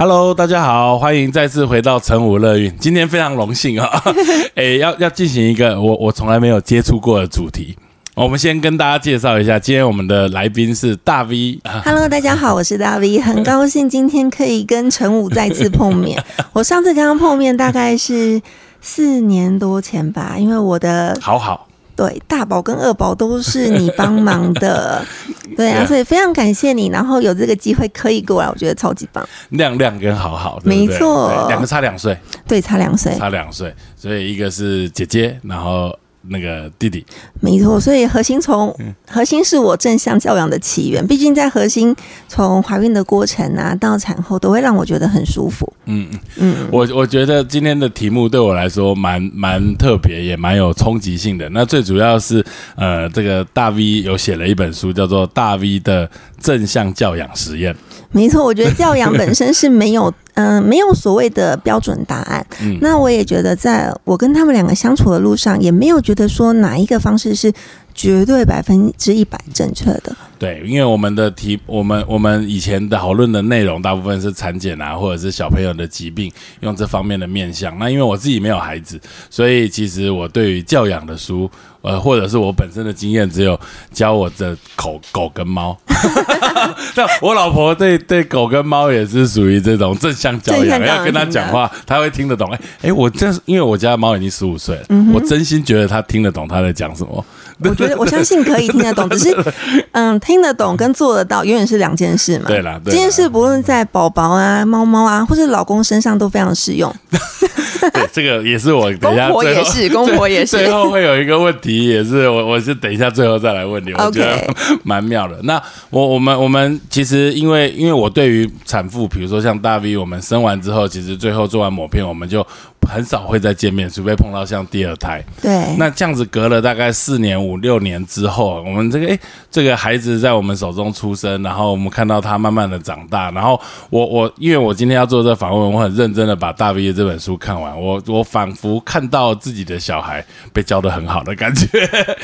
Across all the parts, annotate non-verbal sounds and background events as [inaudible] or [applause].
Hello，大家好，欢迎再次回到成武乐运。今天非常荣幸啊，[laughs] 哎，要要进行一个我我从来没有接触过的主题。我们先跟大家介绍一下，今天我们的来宾是大 V。[laughs] Hello，大家好，我是大 V，很高兴今天可以跟陈武再次碰面。我上次跟他碰面大概是四年多前吧，因为我的好好，对大宝跟二宝都是你帮忙的，[laughs] 对啊，所以非常感谢你，然后有这个机会可以过来，我觉得超级棒。亮亮跟好好，对对？没错。两个差两岁，对，差两岁，差两岁，所以一个是姐姐，然后那个弟弟。没错，所以核心从嗯核心是我正向教养的起源，毕竟在核心从怀孕的过程啊到产后都会让我觉得很舒服。嗯嗯，嗯，我我觉得今天的题目对我来说蛮蛮特别，也蛮有冲击性的。那最主要是呃，这个大 V 有写了一本书，叫做《大 V 的正向教养实验》。没错，我觉得教养 [laughs] 本身是没有，嗯、没有所谓的标准答案。嗯那我也觉得，在我跟他们两个相处的路上，也没有觉得说哪一个方式是绝对百分之一百正确的。对，因为我们的题，我们我们以前的讨论的内容，大部分是产检啊，或者是小朋友的疾病，用这方面的面向。那因为我自己没有孩子，所以其实我对于教养的书，呃，或者是我本身的经验，只有教我的狗狗跟猫。[laughs] 但我老婆对对狗跟猫也是属于这种正向教养，要跟他讲话，他会听得懂。哎哎，我真是因为我家的猫已经十五岁了，嗯我真心觉得它听得懂他在讲什么。我觉得我相信可以听得懂，只是 [laughs] 嗯，听得懂跟做得到永远是两件事嘛。对啦对啦这件事不论在宝宝啊、猫猫啊，或是老公身上都非常适用。[laughs] 对，这个也是我等一下公婆也是公婆也是 [laughs] 最后会有一个问题，也是我我是等一下最后再来问你，我 OK 觉得蛮妙的。那我我们我们其实因为因为我对于产妇，比如说像大 V，我们生完之后，其实最后做完抹片，我们就很少会再见面，除非碰到像第二胎。对，那这样子隔了大概四年五六年之后，我们这个诶，这个孩子在我们手中出生，然后我们看到他慢慢的长大，然后我我因为我今天要做这个访问，我很认真的把大毕业这本书看完，我我仿佛看到自己的小孩被教的很好的感觉，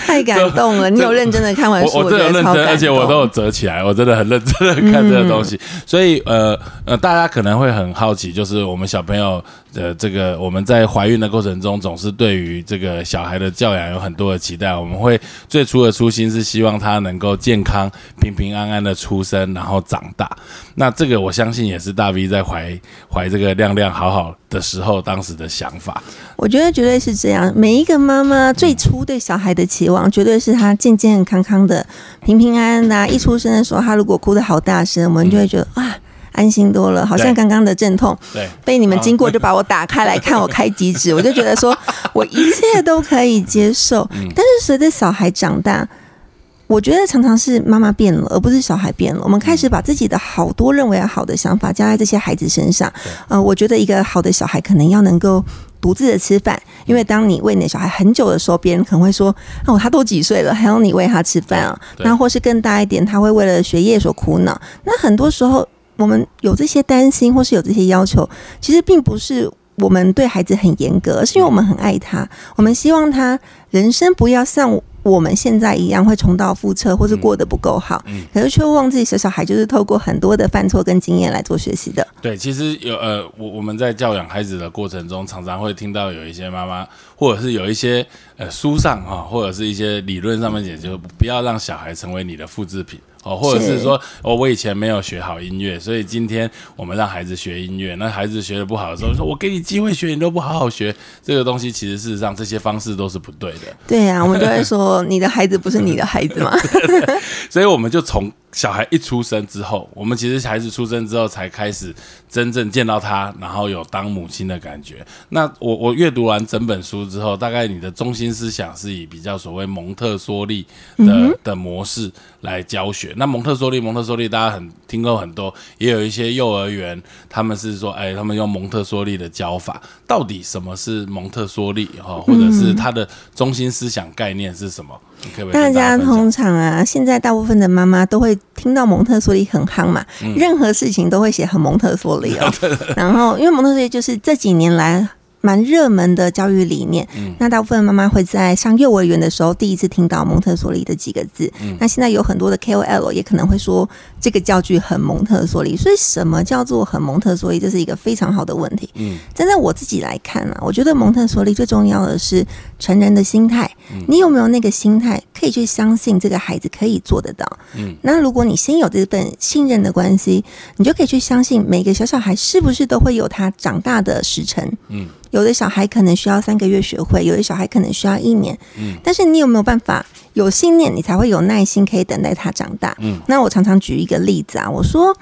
太感动了！[laughs] 你有认真的看完书，我我真的觉得超认真，而且我都有折起来，我真的很认真的看这个东西。所以呃呃，大家可能会很好奇，就是我们小朋友的这个我我们在怀孕的过程中，总是对于这个小孩的教养有很多的期待。我们会最初的初心是希望他能够健康、平平安安的出生，然后长大。那这个我相信也是大 V 在怀怀这个亮亮好好的时候当时的想法。我觉得绝对是这样。每一个妈妈最初对小孩的期望，绝对是他健健康康的、平平安安的、一出生的时候，他如果哭得好大声，我们就会觉得啊。安心多了，好像刚刚的阵痛对，被你们经过就把我打开来看我开几指，[laughs] 我就觉得说我一切都可以接受。但是随着小孩长大，我觉得常常是妈妈变了，而不是小孩变了。我们开始把自己的好多认为好的想法加在这些孩子身上。呃，我觉得一个好的小孩可能要能够独自的吃饭，因为当你喂你的小孩很久的时候，别人可能会说：“哦，他都几岁了，还要你喂他吃饭啊？”那或是更大一点，他会为了学业所苦恼。那很多时候，我们有这些担心，或是有这些要求，其实并不是我们对孩子很严格，而是因为我们很爱他，我们希望他人生不要像我们现在一样会重蹈覆辙，或是过得不够好。嗯可是却忘记小小孩就是透过很多的犯错跟经验来做学习的。对，其实有呃，我我们在教养孩子的过程中，常常会听到有一些妈妈，或者是有一些呃书上哈、或者是一些理论上面也就不要让小孩成为你的复制品哦，或者是是说哦，我以前没有学好音乐，所以今天我们让孩子学音乐，那孩子学的不好的时候，说我给你机会学，你都不好好学，这个东西其实事实上这些方式都是不对的。对啊，我们都会说你的孩子不是你的孩子嘛。[laughs] 所以我们就从小孩一出生之后，我们其实孩子出生之后才开始真正见到他，然后有当母亲的感觉。那我我阅读完整本书之后，大概你的中心思想是以比较所谓蒙特梭利的、的模式来教学。那蒙特梭利，蒙特梭利大家很听过很多，也有一些幼儿园他们是说，哎，他们用蒙特梭利的教法。到底什么是蒙特梭利哈，或者是它的中心思想概念是什么？大家通常啊，现在大部分的妈妈都会听到蒙特梭利很夯嘛，任何事情都会写很蒙特梭利哦。[laughs] 然后，因为蒙特梭利就是这几年来蛮热门的教育理念。嗯那大部分妈妈会在上幼儿园的时候第一次听到蒙特梭利的几个字。嗯那现在有很多的 KOL 也可能会说这个教具很蒙特梭利，所以什么叫做很蒙特梭利？这是一个非常好的问题。嗯站在我自己来看啊，我觉得蒙特梭利最重要的是成人的心态。你有没有那个心态，可以去相信这个孩子可以做得到？嗯，那如果你先有这份信任的关系，你就可以去相信每个小小孩是不是都会有他长大的时辰。嗯，有的小孩可能需要三个月学会，有的小孩可能需要一年。嗯，但是你有没有办法有信念，你才会有耐心可以等待他长大？嗯，那我常常举一个例子啊，我说。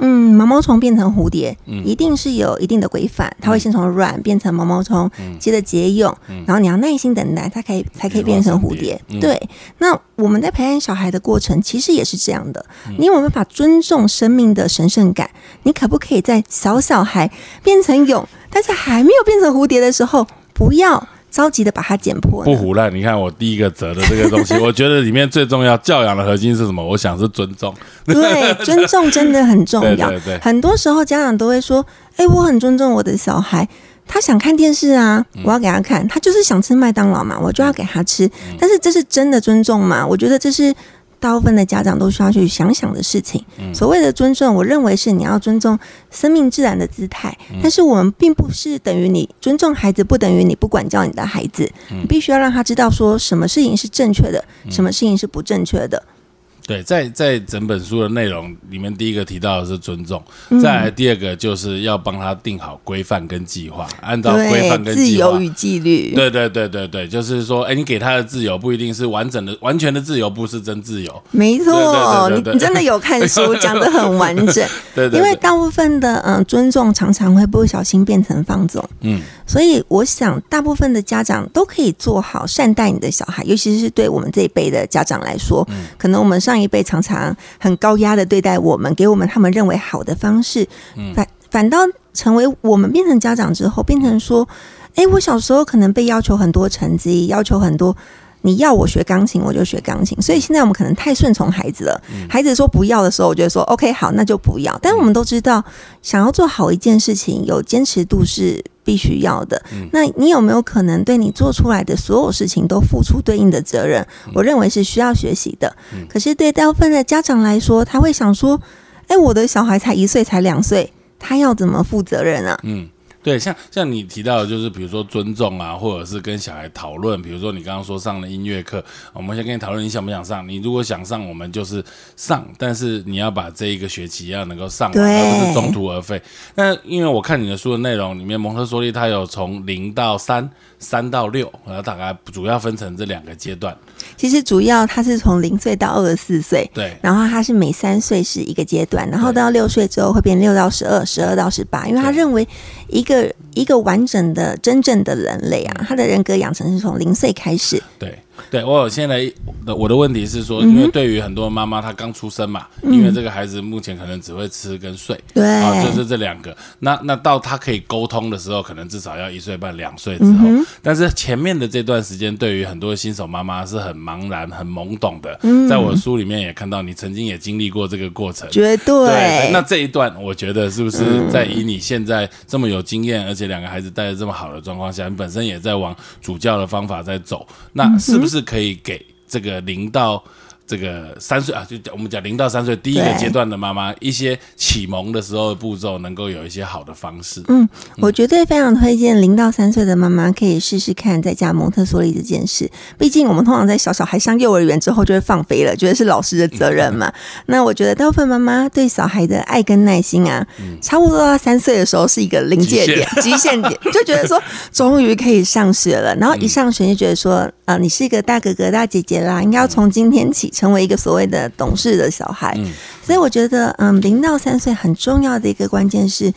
嗯，毛毛虫变成蝴蝶，嗯一定是有一定的规范，它会先从卵变成毛毛虫，嗯接着结蛹，然后你要耐心等待，它可以才可以变成蝴蝶。嗯对，那我们在培养小孩的过程，其实也是这样的。嗯你有没有办法尊重生命的神圣感？你可不可以在小小孩变成蛹，但是还没有变成蝴蝶的时候，不要着急的把它剪破？不胡乱。你看我第一个折的这个东西，[laughs] 我觉得里面最重要教养的核心是什么？我想是尊重。对，尊重真的很重要。[laughs] 对对对很多时候家长都会说：“哎、我很尊重我的小孩，他想看电视啊，嗯我要给他看；他就是想吃麦当劳嘛，我就要给他吃。嗯但是这是真的尊重吗？我觉得这是。大部分的家长都需要去想想的事情。嗯所谓的尊重，我认为是你要尊重生命自然的姿态，嗯但是我们并不是等于你尊重孩子，不等于你不管教你的孩子。嗯你必须要让他知道说什么事情是正确的，什么事情是不正确的。对，在在整本书的内容里面，第一个提到的是尊重，嗯再来第二个就是要帮他定好规范跟计划，按照规范，跟计划。自由与纪律。对对对对对，就是说，哎，你给他的自由不一定是完整的、完全的自由，不是真自由。没错，对对对对对你你真的有看书，[laughs] 讲的很完整。对对对，因为大部分的嗯、呃尊重常常会不小心变成放纵，嗯所以我想大部分的家长都可以做好善待你的小孩，尤其是对我们这一辈的家长来说，嗯可能我们上一辈常常很高压的对待我们，给我们他们认为好的方式，嗯反反倒成为我们变成家长之后，变成说，哎，我小时候可能被要求很多成绩，要求很多。你要我学钢琴，我就学钢琴。所以现在我们可能太顺从孩子了。孩子说不要的时候，我就说 OK，好，那就不要。但我们都知道，想要做好一件事情，有坚持度是必须要的。那你有没有可能对你做出来的所有事情都付出对应的责任？我认为是需要学习的。可是对大部分的家长来说，他会想说：“哎，我的小孩才一岁，才两岁，他要怎么负责任啊？”嗯。对，像像你提到的，就是比如说尊重啊，或者是跟小孩讨论，比如说你刚刚说上了音乐课，我们先跟你讨论你想不想上。你如果想上，我们就是上，但是你要把这一个学期要能够上完，而不是中途而废。那因为我看你的书的内容里面，蒙特梭利他有从零到三，三到六，然后大概主要分成这两个阶段。其实主要他是从零岁到二十四岁，对，然后他是每三岁是一个阶段，然后到六岁之后会变六到十二，十二到十八，因为他认为一个一个完整的真正的人类啊，他的人格养成是从零岁开始。对对，我有现在的我的问题是嗯说，因为对于很多妈妈，她刚出生嘛，因为这个孩子目前可能只会吃跟睡，对，啊，就是这两个。那那到他可以沟通的时候，可能至少要一岁半、两岁之后。嗯但是前面的这段时间，对于很多新手妈妈是很茫然、很懵懂的。嗯在我的书里面也看到，你曾经也经历过这个过程。绝对。对，那这一段我觉得是不是在以你现在这么有经验，而且两个孩子带的这么好的状况下，你本身也在往主教的方法在走，那是不是是可以给这个零到这个三岁啊，就讲我们讲零到三岁第一个阶段的妈妈，一些启蒙的时候的步骤，能够有一些好的方式。嗯，我绝对非常推荐零到三岁的妈妈可以试试看在家蒙特梭利这件事。毕竟我们通常在小小孩上幼儿园之后就会放飞了，觉得是老师的责任嘛。那我觉得大部分妈妈对小孩的爱跟耐心啊，差不多到三岁的时候是一个临界点、极限点，[laughs] 就觉得说终于可以上学了。然后一上学就觉得说，啊、你是一个大哥哥、大姐姐啦，应该要从今天起成为一个所谓的懂事的小孩。嗯所以我觉得，嗯，零到三岁很重要的一个关键是。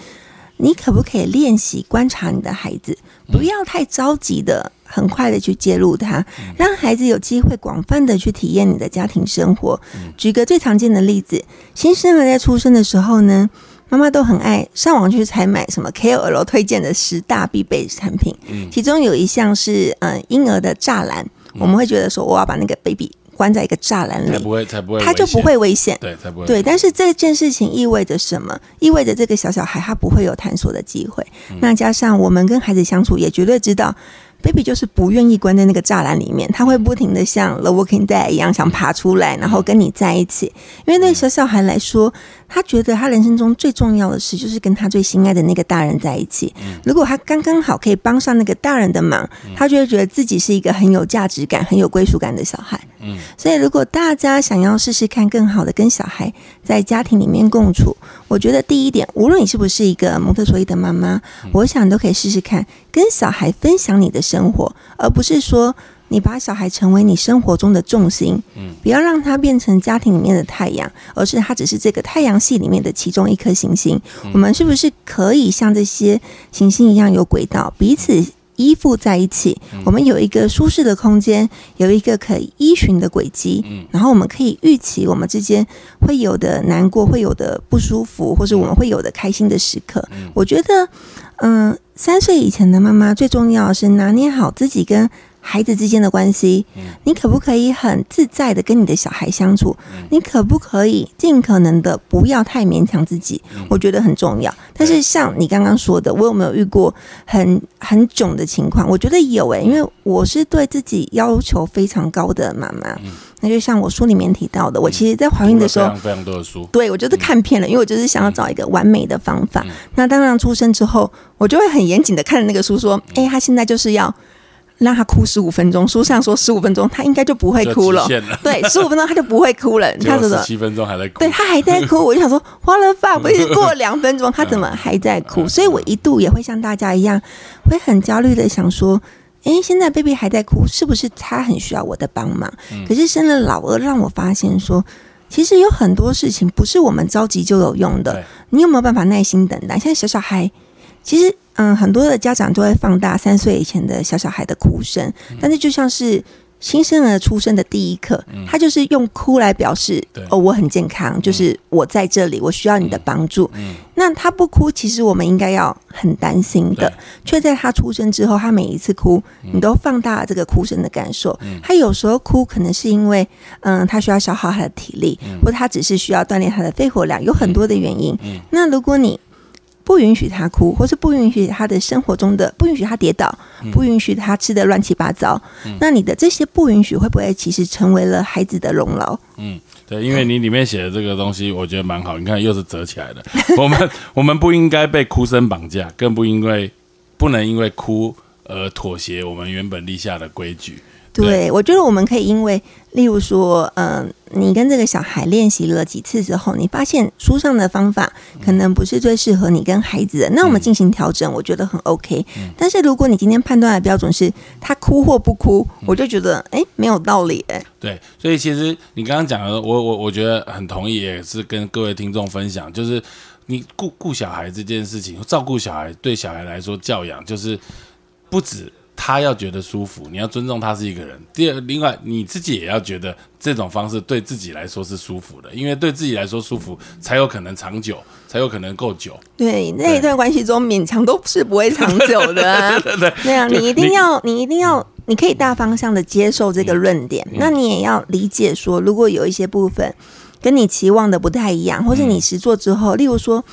你可不可以练习观察你的孩子，不要太着急的、很快的去介入他，让孩子有机会广泛的去体验你的家庭生活。举个最常见的例子，新生儿在出生的时候呢，妈妈都很爱上网去采买什么 KOL 推荐的十大必备产品，其中有一项是嗯婴儿的栅栏，我们会觉得说我要把那个 baby 关在一个栅栏里，才不会才不会，他就不会危险。对，才不会对，但是这件事情意味着什么？意味着这个小小孩他不会有探索的机会。那加上我们跟孩子相处，也绝对知道。baby 就是不愿意关在那个栅栏里面，他会不停的像 The Walking Dead 一样想爬出来，然后跟你在一起。因为对小小孩来说，他觉得他人生中最重要的事就是跟他最心爱的那个大人在一起。如果他刚刚好可以帮上那个大人的忙，他就会觉得自己是一个很有价值感、很有归属感的小孩。嗯，所以如果大家想要试试看更好的跟小孩在家庭里面共处，我觉得第一点，无论你是不是一个蒙特梭利的妈妈，我想都可以试试看跟小孩分享你的生活，而不是说你把小孩成为你生活中的重心。嗯，不要让他变成家庭里面的太阳，而是他只是这个太阳系里面的其中一颗行星。我们是不是可以像这些行星一样有轨道，彼此？依附在一起，我们有一个舒适的空间，有一个可以依循的轨迹，然后我们可以预期我们之间会有的难过，会有的不舒服，或是我们会有的开心的时刻。我觉得，嗯，三岁以前的妈妈最重要是拿捏好自己跟。孩子之间的关系，你可不可以很自在的跟你的小孩相处？你可不可以尽可能的不要太勉强自己？我觉得很重要。但是像你刚刚说的，我有没有遇过很很囧的情况？我觉得有诶，因为我是对自己要求非常高的妈妈。那就像我书里面提到的，我其实，在怀孕的时候，非常多的书，对我就是看片了，因为我就是想要找一个完美的方法。那当然出生之后，我就会很严谨的看着那个书，说，哎，他现在就是要。让他哭十五分钟，书上说十五分钟，他应该就不会哭了。[laughs] 对，十五分钟他就不会哭了。[laughs] 他说七分钟还在哭，对他还在哭，[laughs] 我就想说，花了饭不是过两分钟，他怎么还在哭？所以我一度也会像大家一样，会很焦虑的想说，哎，现在 baby 还在哭，是不是他很需要我的帮忙？可是生了老二，让我发现说，其实有很多事情不是我们着急就有用的。你有没有办法耐心等待？现在小小孩，其实。嗯，很多的家长都会放大三岁以前的小小孩的哭声，但是就像是新生儿出生的第一刻，他就是用哭来表示哦，我很健康，就是我在这里，我需要你的帮助。那他不哭，其实我们应该要很担心的，却在他出生之后，他每一次哭，你都放大了这个哭声的感受。他有时候哭，可能是因为嗯，他需要消耗他的体力，或他只是需要锻炼他的肺活量，有很多的原因。那如果你不允许他哭，或是不允许他的生活中的不允许他跌倒，不允许他吃的乱七八糟。那你的这些不允许，会不会其实成为了孩子的笼牢？嗯，对，因为你里面写的这个东西，我觉得蛮好。你看，又是折起来的。[laughs] 我们我们不应该被哭声绑架，更不因为不能因为哭而妥协我们原本立下的规矩。对，我觉得我们可以因为，例如说，嗯，你跟这个小孩练习了几次之后，你发现书上的方法可能不是最适合你跟孩子的，那我们进行调整，我觉得很 OK。但是如果你今天判断的标准是他哭或不哭，我就觉得哎，没有道理哎。对，所以其实你刚刚讲的，我我我觉得很同意，也是跟各位听众分享，就是你顾顾小孩这件事情，照顾小孩对小孩来说，教养就是不止。他要觉得舒服，你要尊重他是一个人。第二，另外你自己也要觉得这种方式对自己来说是舒服的，因为对自己来说舒服，才有可能长久，才有可能够久。对，那一段关系中勉强都是不会长久的。对 [laughs] 对对，啊，你一定要，你一定要，你可以大方向的接受这个论点，那你也要理解说，如果有一些部分跟你期望的不太一样，或是你实做之后，例如说。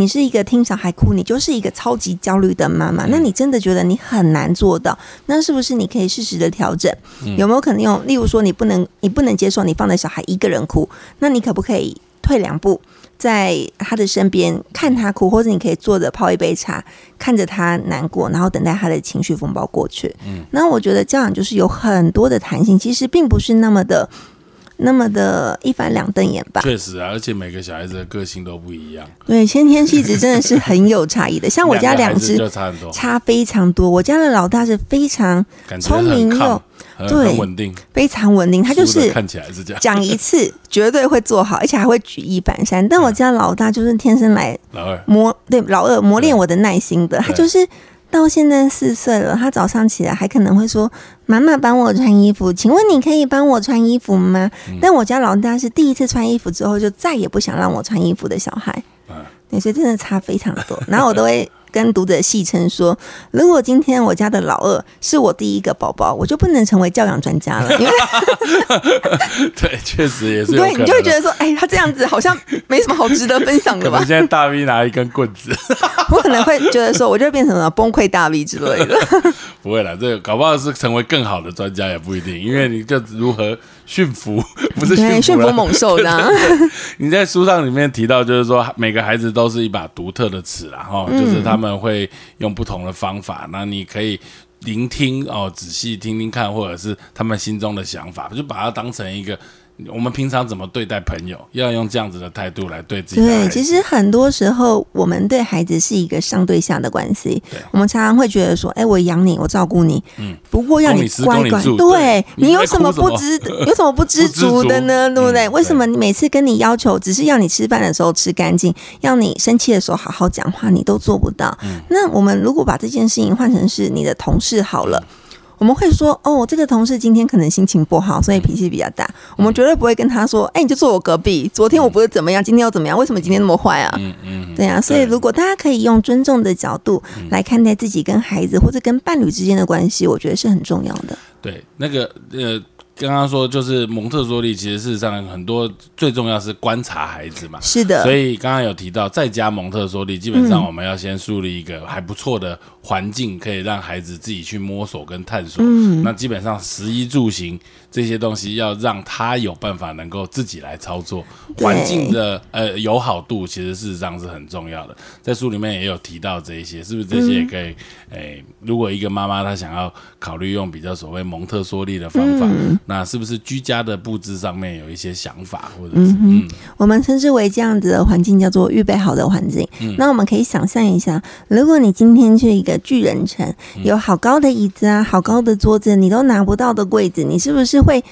你是一个听小孩哭，你就是一个超级焦虑的妈妈。那你真的觉得你很难做到？那是不是你可以适时的调整？有没有可能用？例如说，你不能，你不能接受你放在小孩一个人哭，那你可不可以退两步，在他的身边看他哭，或者你可以坐着泡一杯茶，看着他难过，然后等待他的情绪风暴过去。嗯，那我觉得教养就是有很多的弹性，其实并不是那么的。那么的一翻两瞪眼吧，确实啊，而且每个小孩子的个性都不一样。对，先天气质真的是很有差异的。[laughs] 像我家两只差很多，差非常多。我家的老大是非常聪明又对稳定，非常稳定。他就是看起来是这样，讲一次绝对会做好，而且还会举一反三。但我家老大就是天生来老二磨对老二磨练我的耐心的，他就是。到现在四岁了，他早上起来还可能会说：“妈妈帮我穿衣服，请问你可以帮我穿衣服吗？”但我家老大是第一次穿衣服之后就再也不想让我穿衣服的小孩，所以真的差非常多。然后我都会跟读者戏称说，如果今天我家的老二是我第一个宝宝，我就不能成为教养专家了，因为 [laughs] 对，确实也是有对。你就会觉得说，哎，他这样子好像没什么好值得分享的吧可能？现在大 V 拿一根棍子，[laughs] 我可能会觉得说，我就会变成了崩溃大 V 之类的。[laughs] 不会啦，这个搞不好是成为更好的专家也不一定，因为你就如何驯服，[laughs] 不是，驯驯服猛兽的。[laughs] 你在书上里面提到，就是说每个孩子都是一把独特的尺啦，哈、嗯。就是他们会用不同的方法，那你可以聆听哦，仔细听听看，或者是他们心中的想法，就把它当成一个我们平常怎么对待朋友，要用这样子的态度来对自己对，其实很多时候我们对孩子是一个上对下的关系。我们常常会觉得说，哎，我养你，我照顾你，嗯不过要你乖乖。对对你有什么不知有什么不知足的呢？对不对？嗯为什么你每次跟你要求，只是要你吃饭的时候吃干净，要你生气的时候好好讲话，你都做不到？嗯那我们如果把这件事情换成是你的同事好了。我们会说，哦，这个同事今天可能心情不好，所以脾气比较大。我们绝对不会跟他说，哎，你就坐我隔壁，昨天我不是怎么样，今天又怎么样？为什么今天那么坏啊？嗯嗯，对啊，所以如果大家可以用尊重的角度来看待自己跟孩子或者跟伴侣之间的关系，我觉得是很重要的。对，那个呃，刚刚说就是蒙特梭利，其实事实上很多最重要是观察孩子嘛。是的，所以刚刚有提到，在家蒙特梭利，基本嗯上我们要先树立一个还不错的环境，可以让孩子自己去摸索跟探索。嗯那基本上食衣住行这些东西，要让他有办法能够自己来操作。环境的呃友好度，其实事实上是很重要的。在书里面也有提到这一些，是不是这些也可以？诶、如果一个妈妈她想要考虑用比较所谓蒙特梭利的方法，嗯那是不是居家的布置上面有一些想法，或者是嗯我们称之为这样子的环境叫做预备好的环境。嗯那我们可以想象一下，如果你今天去一个巨人城，嗯有好高的椅子啊，好高的桌子，你都拿不到的柜子，你是不是会？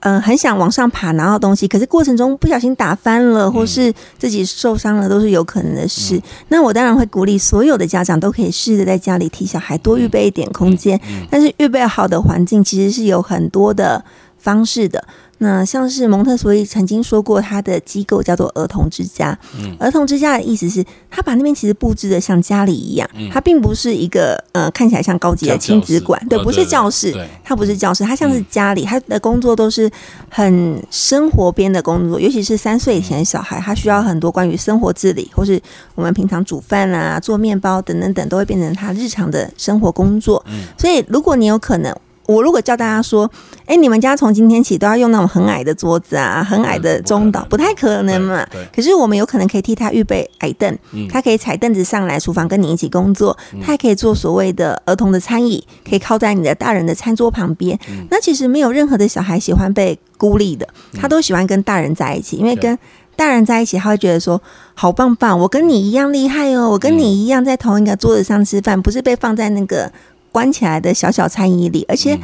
呃，很想往上爬拿到东西，可是过程中不小心打翻了，嗯或是自己受伤了，都是有可能的事。那我当然会鼓励所有的家长都可以试着在家里替小孩多预备一点空间，嗯但是预备好的环境其实是有很多的方式的。那像是蒙特梭利曾经说过，他的机构叫做儿童之家。嗯儿童之家的意思是，他把那边其实布置的像家里一样，它并不是一个呃看起来像高级的亲子馆，对，不是教室它不是教室，它像是家里，他的工作都是很生活边的工作，尤其是三岁以前的小孩，他需要很多关于生活自理，或是我们平常煮饭啊、做面包等等等，都会变成他日常的生活工作。所以，如果你有可能。我如果叫大家说，哎，你们家从今天起都要用那种很矮的桌子啊，很矮的中岛，不太可能嘛。可是我们有可能可以替他预备矮凳，他可以踩凳子上来厨房跟你一起工作，他还可以做所谓的儿童的餐椅，可以靠在你的大人的餐桌旁边。那其实没有任何的小孩喜欢被孤立的，他都喜欢跟大人在一起，因为跟大人在一起，他会觉得说好棒棒，我跟你一样厉害哦，我跟你一样在同一个桌子上吃饭，不是被放在那个关起来的小小餐椅里，而且。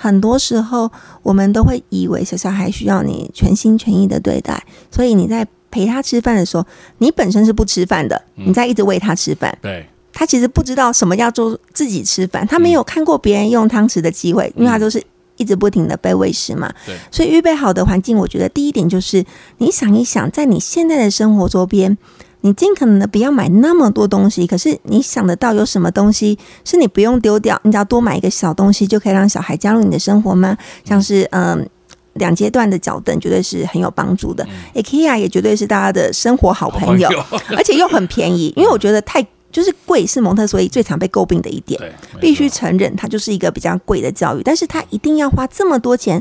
很多时候，我们都会以为小小孩需要你全心全意的对待，所以你在陪他吃饭的时候，你本身是不吃饭的，你在一直喂他吃饭，对他其实不知道什么叫做自己吃饭，他没有看过别人用汤匙的机会，因为他都是一直不停的被喂食嘛。对所以预备好的环境，我觉得第一点就是你想一想，在你现在的生活周边。你尽可能的不要买那么多东西，可是你想得到有什么东西是你不用丢掉，你只要多买一个小东西就可以让小孩加入你的生活吗？像是嗯。两阶段的脚凳绝对是很有帮助的、i k e a 也绝对是大家的生活好朋友，[laughs] 而且又很便宜。因为我觉得太就是贵是蒙特梭利最常被诟病的一点，必须承认它就是一个比较贵的教育，但是它一定要花这么多钱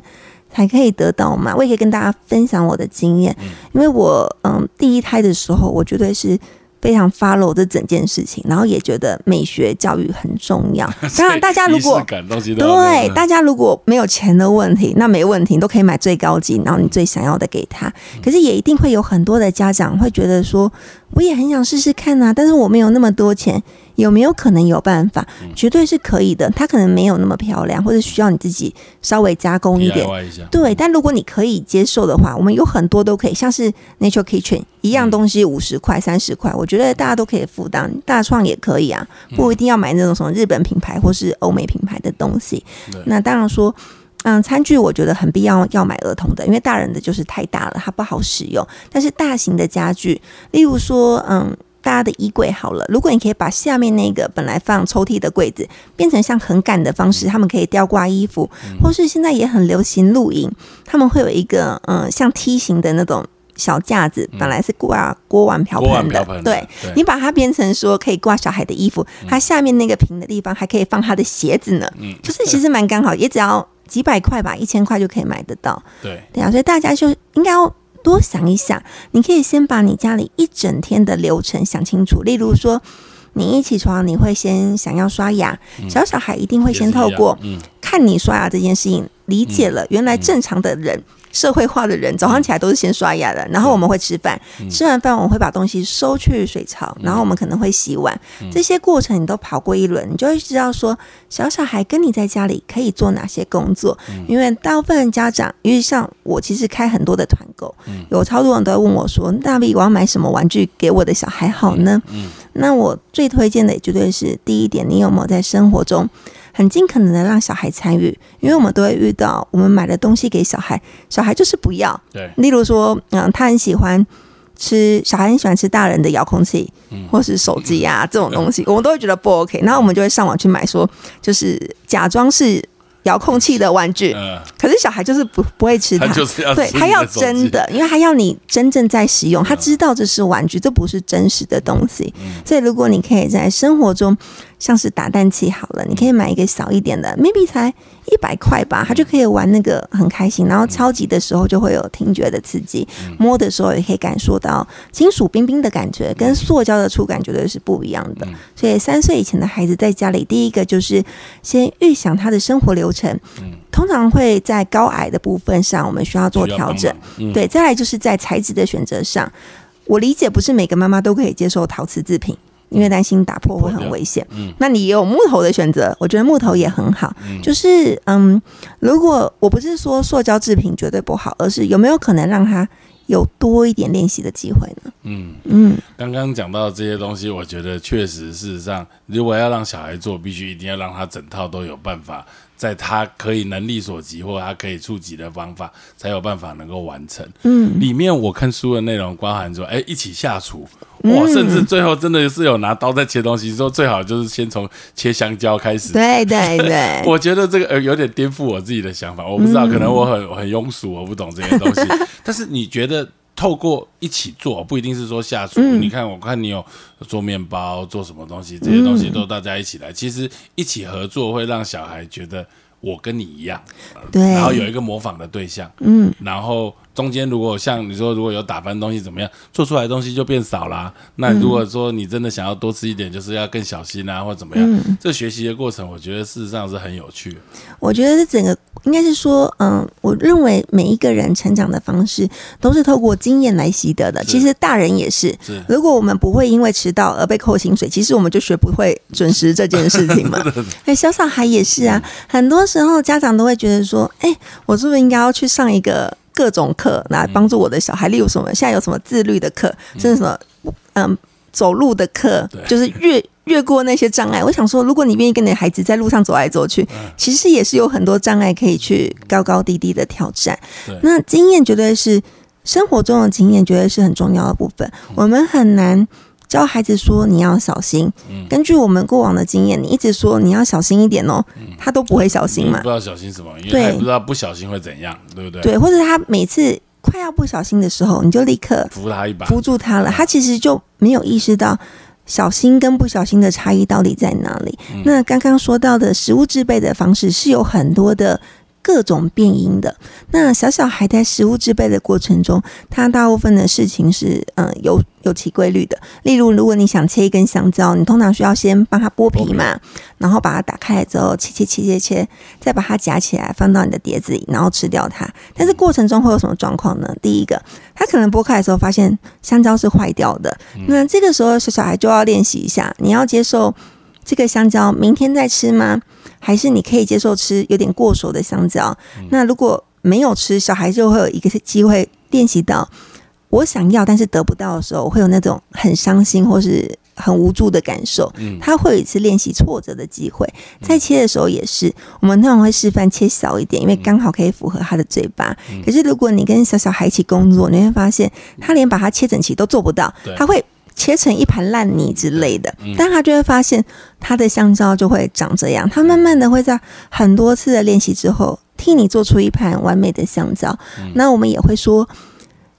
才可以得到吗。我也可以跟大家分享我的经验，因为我嗯第一胎的时候，我绝对是。非常 follow 这整件事情，然后也觉得美学教育很重要。[laughs] 当然，大家如果对大家如果没有钱的问题，那没问题，你都可以买最高级，然后你最想要的给他。可是也一定会有很多的家长会觉得说，我也很想试试看啊，但是我没有那么多钱，有没有可能有办法？绝对是可以的。它可能没有那么漂亮，或者需要你自己稍微加工一点。一，对，但如果你可以接受的话，我们有很多都可以，像是 Nature Kitchen 一样东西五十块、三十块，我觉得大家都可以负担。大创也可以啊，不一定要买那种什么日本品牌或是欧美品牌的东西。那当然说。嗯，餐具我觉得很必要要买儿童的，因为大人的就是太大了，它不好使用。但是大型的家具，例如说，嗯，大家的衣柜好了，如果你可以把下面那个本来放抽屉的柜子变成像横杆的方式，他们可以吊挂衣服，或是现在也很流行露营，他们会有一个嗯像梯形的那种小架子，本来是挂锅碗瓢盆的，盆的对。对你把它变成说可以挂小孩的衣服，它下面那个平的地方还可以放他的鞋子呢，嗯，就是其实蛮刚好，也只要几百块吧，一千块就可以买得到。对，对啊，所以大家就应该要多想一想。你可以先把你家里一整天的流程想清楚，例如说。你一起床，你会先想要刷牙，小小孩一定会先透过嗯看你刷牙这件事情，理解了原来正常的人、社会化的人早上起来都是先刷牙的，然后我们会吃饭，吃完饭我们会把东西收去水槽，然后我们可能会洗碗，这些过程你都跑过一轮，你就会知道说小小孩跟你在家里可以做哪些工作，因为大部分家长，因为像我其实开很多的团购，有超多人都会问我说，大卫我要买什么玩具给我的小孩好呢？那我最推荐的也绝对是第一点，你有没有在生活中很尽可能的让小孩参与？因为我们都会遇到，我们买的东西给小孩，小孩就是不要。对，例如说，嗯，他很喜欢吃，小孩很喜欢吃大人的遥控器，或是手机啊 [laughs] 这种东西，我们都会觉得不 OK。然后我们就会上网去买说，就是假装是遥控器的玩具，嗯，可是小孩就是不不会吃它，他就是要对他要真的，因为他要你真正在使用，他知道这是玩具，这不是真实的东西。所以如果你可以在生活中，像是打蛋器好了，你可以买一个小一点的，maybe 才一百块吧，他就可以玩那个很开心。然后敲击的时候就会有听觉的刺激，摸的时候也可以感受到金属冰冰的感觉，跟塑胶的触感绝对是不一样的。所以三岁以前的孩子在家里，第一个就是先预想他的生活流程，通常会在高矮的部分上，我们需要做调整。对，再来就是在材质的选择上，我理解不是每个妈妈都可以接受陶瓷制品。因为担心打破会很危险，嗯。那你也有木头的选择，我觉得木头也很好。就是嗯，如果我不是说塑胶制品绝对不好，而是有没有可能让他有多一点练习的机会呢？嗯，嗯，刚刚讲到这些东西，我觉得确实，事实上，如果要让小孩做，必须一定要让他整套都有办法，在他可以能力所及或他可以触及的方法，才有办法能够完成。嗯，里面我看书的内容包含说，哎，一起下厨，哇，甚至最后真的是有拿刀在切东西，说最好就是先从切香蕉开始。对对对，[laughs] 我觉得这个呃有点颠覆我自己的想法，我不知道，可能我很很庸俗，我不懂这些东西。[laughs] 但是你觉得透过一起做，不一定是说下厨。你看，我看你有做面包，做什么东西，这些东西都大家一起来，其实一起合作会让小孩觉得我跟你一样，对，然后有一个模仿的对象，嗯，然后中间如果像你说，如果有打翻东西怎么样，做出来的东西就变少啦。那如果说你真的想要多吃一点，就是要更小心啊，或怎么样。嗯这学习的过程，我觉得事实上是很有趣的。我觉得这整个应该是说，嗯，我认为每一个人成长的方式都是透过经验来习得的。其实大人也是，是如果我们不会因为迟到而被扣薪水，其实我们就学不会准时这件事情嘛。[laughs] 哎，小小孩也是啊，很多时候家长都会觉得说，哎，我是不是应该要去上一个各种课来帮助我的小孩？例如什么，现在有什么自律的课，甚至什么，嗯，走路的课，就是越。越过那些障碍，我想说，如果你愿意跟你的孩子在路上走来走去，其实也是有很多障碍可以去高高低低的挑战。那经验绝对是生活中的经验，绝对是很重要的部分。我们很难教孩子说你要小心。根据我们过往的经验，你一直说你要小心一点哦，他都不会小心嘛不。知道小心什么，因为对不知道不小心会怎样，对不对？对，或者他每次快要不小心的时候，你就立刻扶他一把。扶住他了，他其实就没有意识到小心跟不小心的差异到底在哪里。那刚刚说到的食物制备的方式是有很多的。各种变音的，那小小孩在食物制备的过程中，他大部分的事情是嗯有有其规律的。例如，如果你想切一根香蕉，你通常需要先帮它剥皮嘛，然后把它打开来之后切切切切切，再把它夹起来放到你的碟子里，然后吃掉它。但是过程中会有什么状况呢？第一个，他可能剥开的时候发现香蕉是坏掉的，那这个时候小小孩就要练习一下，你要接受这个香蕉明天再吃吗？还是你可以接受吃有点过熟的香蕉？那如果没有吃，小孩就会有一个机会练习到我想要但是得不到的时候，我会有那种很伤心或是很无助的感受。他会有一次练习挫折的机会。在切的时候也是，我们通常会示范切小一点，因为刚好可以符合他的嘴巴。可是如果你跟小小孩一起工作，你会发现他连把它切整齐都做不到，他会。切成一盘烂泥之类的，但他就会发现他的香蕉就会长这样。他慢慢的会在很多次的练习之后，替你做出一盘完美的香蕉。那我们也会说，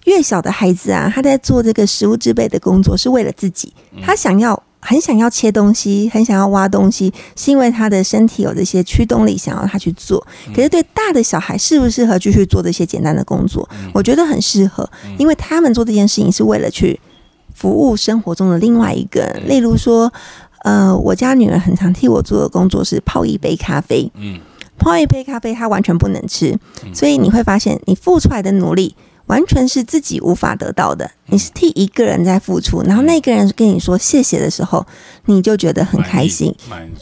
越小的孩子啊，他在做这个食物制备的工作是为了自己，他想要。很想要切东西，很想要挖东西，是因为他的身体有这些驱动力，想要他去做。可是对大的小孩，适不适合继续做这些简单的工作？我觉得很适合，因为他们做这件事情是为了去服务生活中的另外一个。例如说，呃，我家女儿很常替我做的工作是泡一杯咖啡。嗯，泡一杯咖啡，她完全不能吃，所以你会发现，你付出来的努力。完全是自己无法得到的，你是替一个人在付出，然后那个人跟你说谢谢的时候，你就觉得很开心。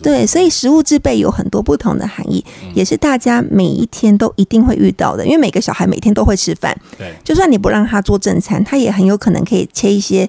对，所以食物制备有很多不同的含义，也是大家每一天都一定会遇到的。因为每个小孩每天都会吃饭，对，就算你不让他做正餐，他也很有可能可以切一些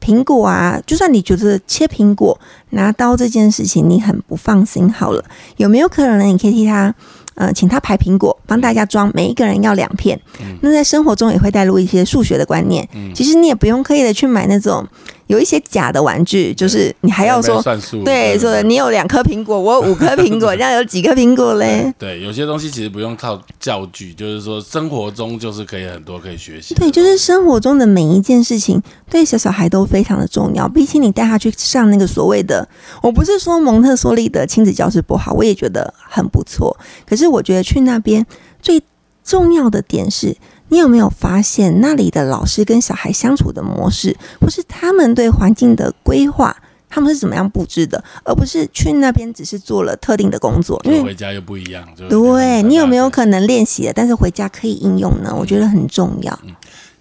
苹果啊。就算你觉得切苹果拿刀这件事情你很不放心，好了，有没有可能你可以替他？呃，请他排苹果，帮大家装，每一个人要两片。那在生活中也会带入一些数学的观念。其实你也不用刻意的去买那种。有一些假的玩具，就是你还要说对，说你有两颗苹果，我有五颗苹果，[laughs] 这样有几颗苹果嘞？对，有些东西其实不用靠教具，就是说生活中就是可以很多可以学习。对，就是生活中的每一件事情，对小小孩都非常的重要。比起你带他去上那个所谓的，我不是说蒙特梭利的亲子教室不好，我也觉得很不错。可是我觉得去那边最重要的点是。你有没有发现那里的老师跟小孩相处的模式，或是他们对环境的规划，他们是怎么样布置的，而不是去那边只是做了特定的工作，因为回家又不一样。对你有没有可能练习了，但是回家可以应用呢？我觉得很重要。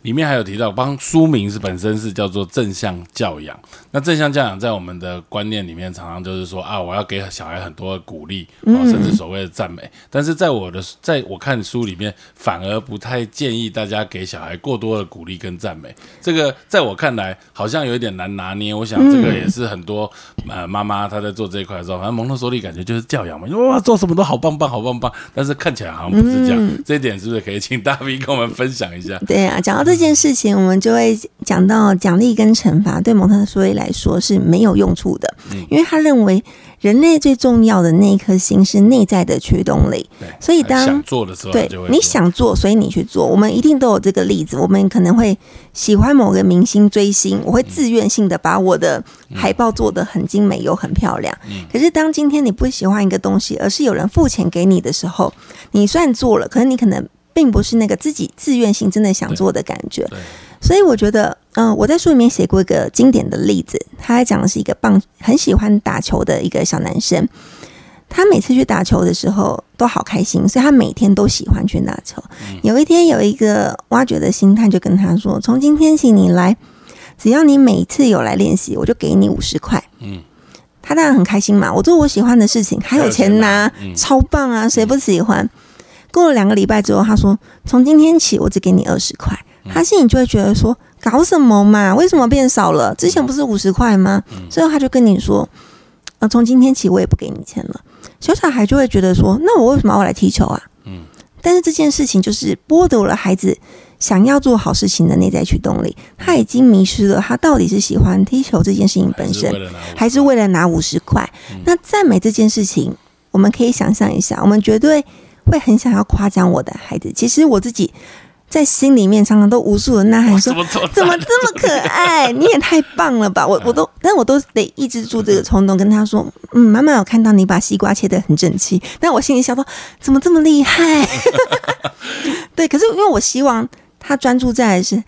里面还有提到，帮书名是本身是叫做正向教养。那正向教养在我们的观念里面，常常就是说啊，我要给小孩很多的鼓励，甚至所谓的赞美。但是在我的在我看书里面，反而不太建议大家给小孩过多的鼓励跟赞美。这个在我看来，好像有一点难拿捏。我想这个也是很多呃妈妈她在做这一块的时候，反正蒙特梭利感觉就是教养嘛，哇，做什么都好棒棒，好棒棒。但是看起来好像不是这样。这一点是不是可以请大 V 跟我们分享一下？对啊，讲到这。这件事情，我们就会讲到奖励跟惩罚对蒙特梭利来说是没有用处的，因为他认为人类最重要的那一颗心是内在的驱动力。所以当想做的时候，对，你想做，所以你去做。我们一定都有这个例子，我们可能会喜欢某个明星追星，我会自愿性的把我的海报做的很精美又很漂亮。可是当今天你不喜欢一个东西，而是有人付钱给你的时候，你虽然做了，可是你可能。并不是那个自己自愿性真的想做的感觉，所以我觉得，嗯，我在书里面写过一个经典的例子，他还讲的是一个棒很喜欢打球的一个小男生，他每次去打球的时候都好开心，所以他每天都喜欢去打球。有一天，有一个挖掘的心态就跟他说：“从今天起，你来，只要你每次有来练习，我就给你五十块。”嗯，他当然很开心嘛，我做我喜欢的事情，还有钱拿，超棒啊，谁不喜欢？过了两个礼拜之后，他说：“从今天起，我只给你二十块。”他心里就会觉得说：“搞什么嘛？为什么变少了？之前不是五十块吗？”最后他就跟你说：“呃，从今天起，我也不给你钱了。”小小孩就会觉得说：“那我为什么要来踢球啊？”嗯。但是这件事情就是剥夺了孩子想要做好事情的内在驱动力。他已经迷失了，他到底是喜欢踢球这件事情本身，还是为了拿五十块？那赞美这件事情，我们可以想象一下，我们绝对。会很想要夸奖我的孩子，其实我自己在心里面常常都无数的呐喊说：“怎么这么可爱？[laughs] 你也太棒了吧！”我我都，但我都得抑制住这个冲动，跟他说：“嗯，妈妈有看到你把西瓜切的很整齐。”但我心里想说：“怎么这么厉害？” [laughs] 对，可是因为我希望他专注在的是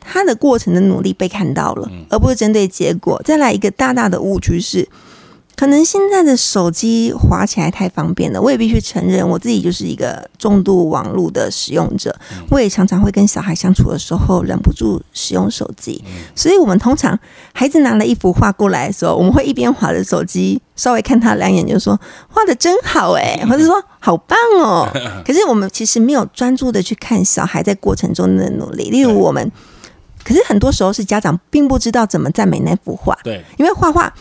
他的过程的努力被看到了，而不是针对结果。再来一个大大的误区是。可能现在的手机滑起来太方便了，我也必须承认，我自己就是一个重度网络的使用者。我也常常会跟小孩相处的时候忍不住使用手机，所以我们通常孩子拿了一幅画过来的时候，我们会一边划着手机，稍微看他两眼，就说画的真好哎，[laughs] 或者说好棒哦。[laughs] 可是我们其实没有专注的去看小孩在过程中的努力，例如我们，可是很多时候是家长并不知道怎么赞美那幅画，对，因为画画。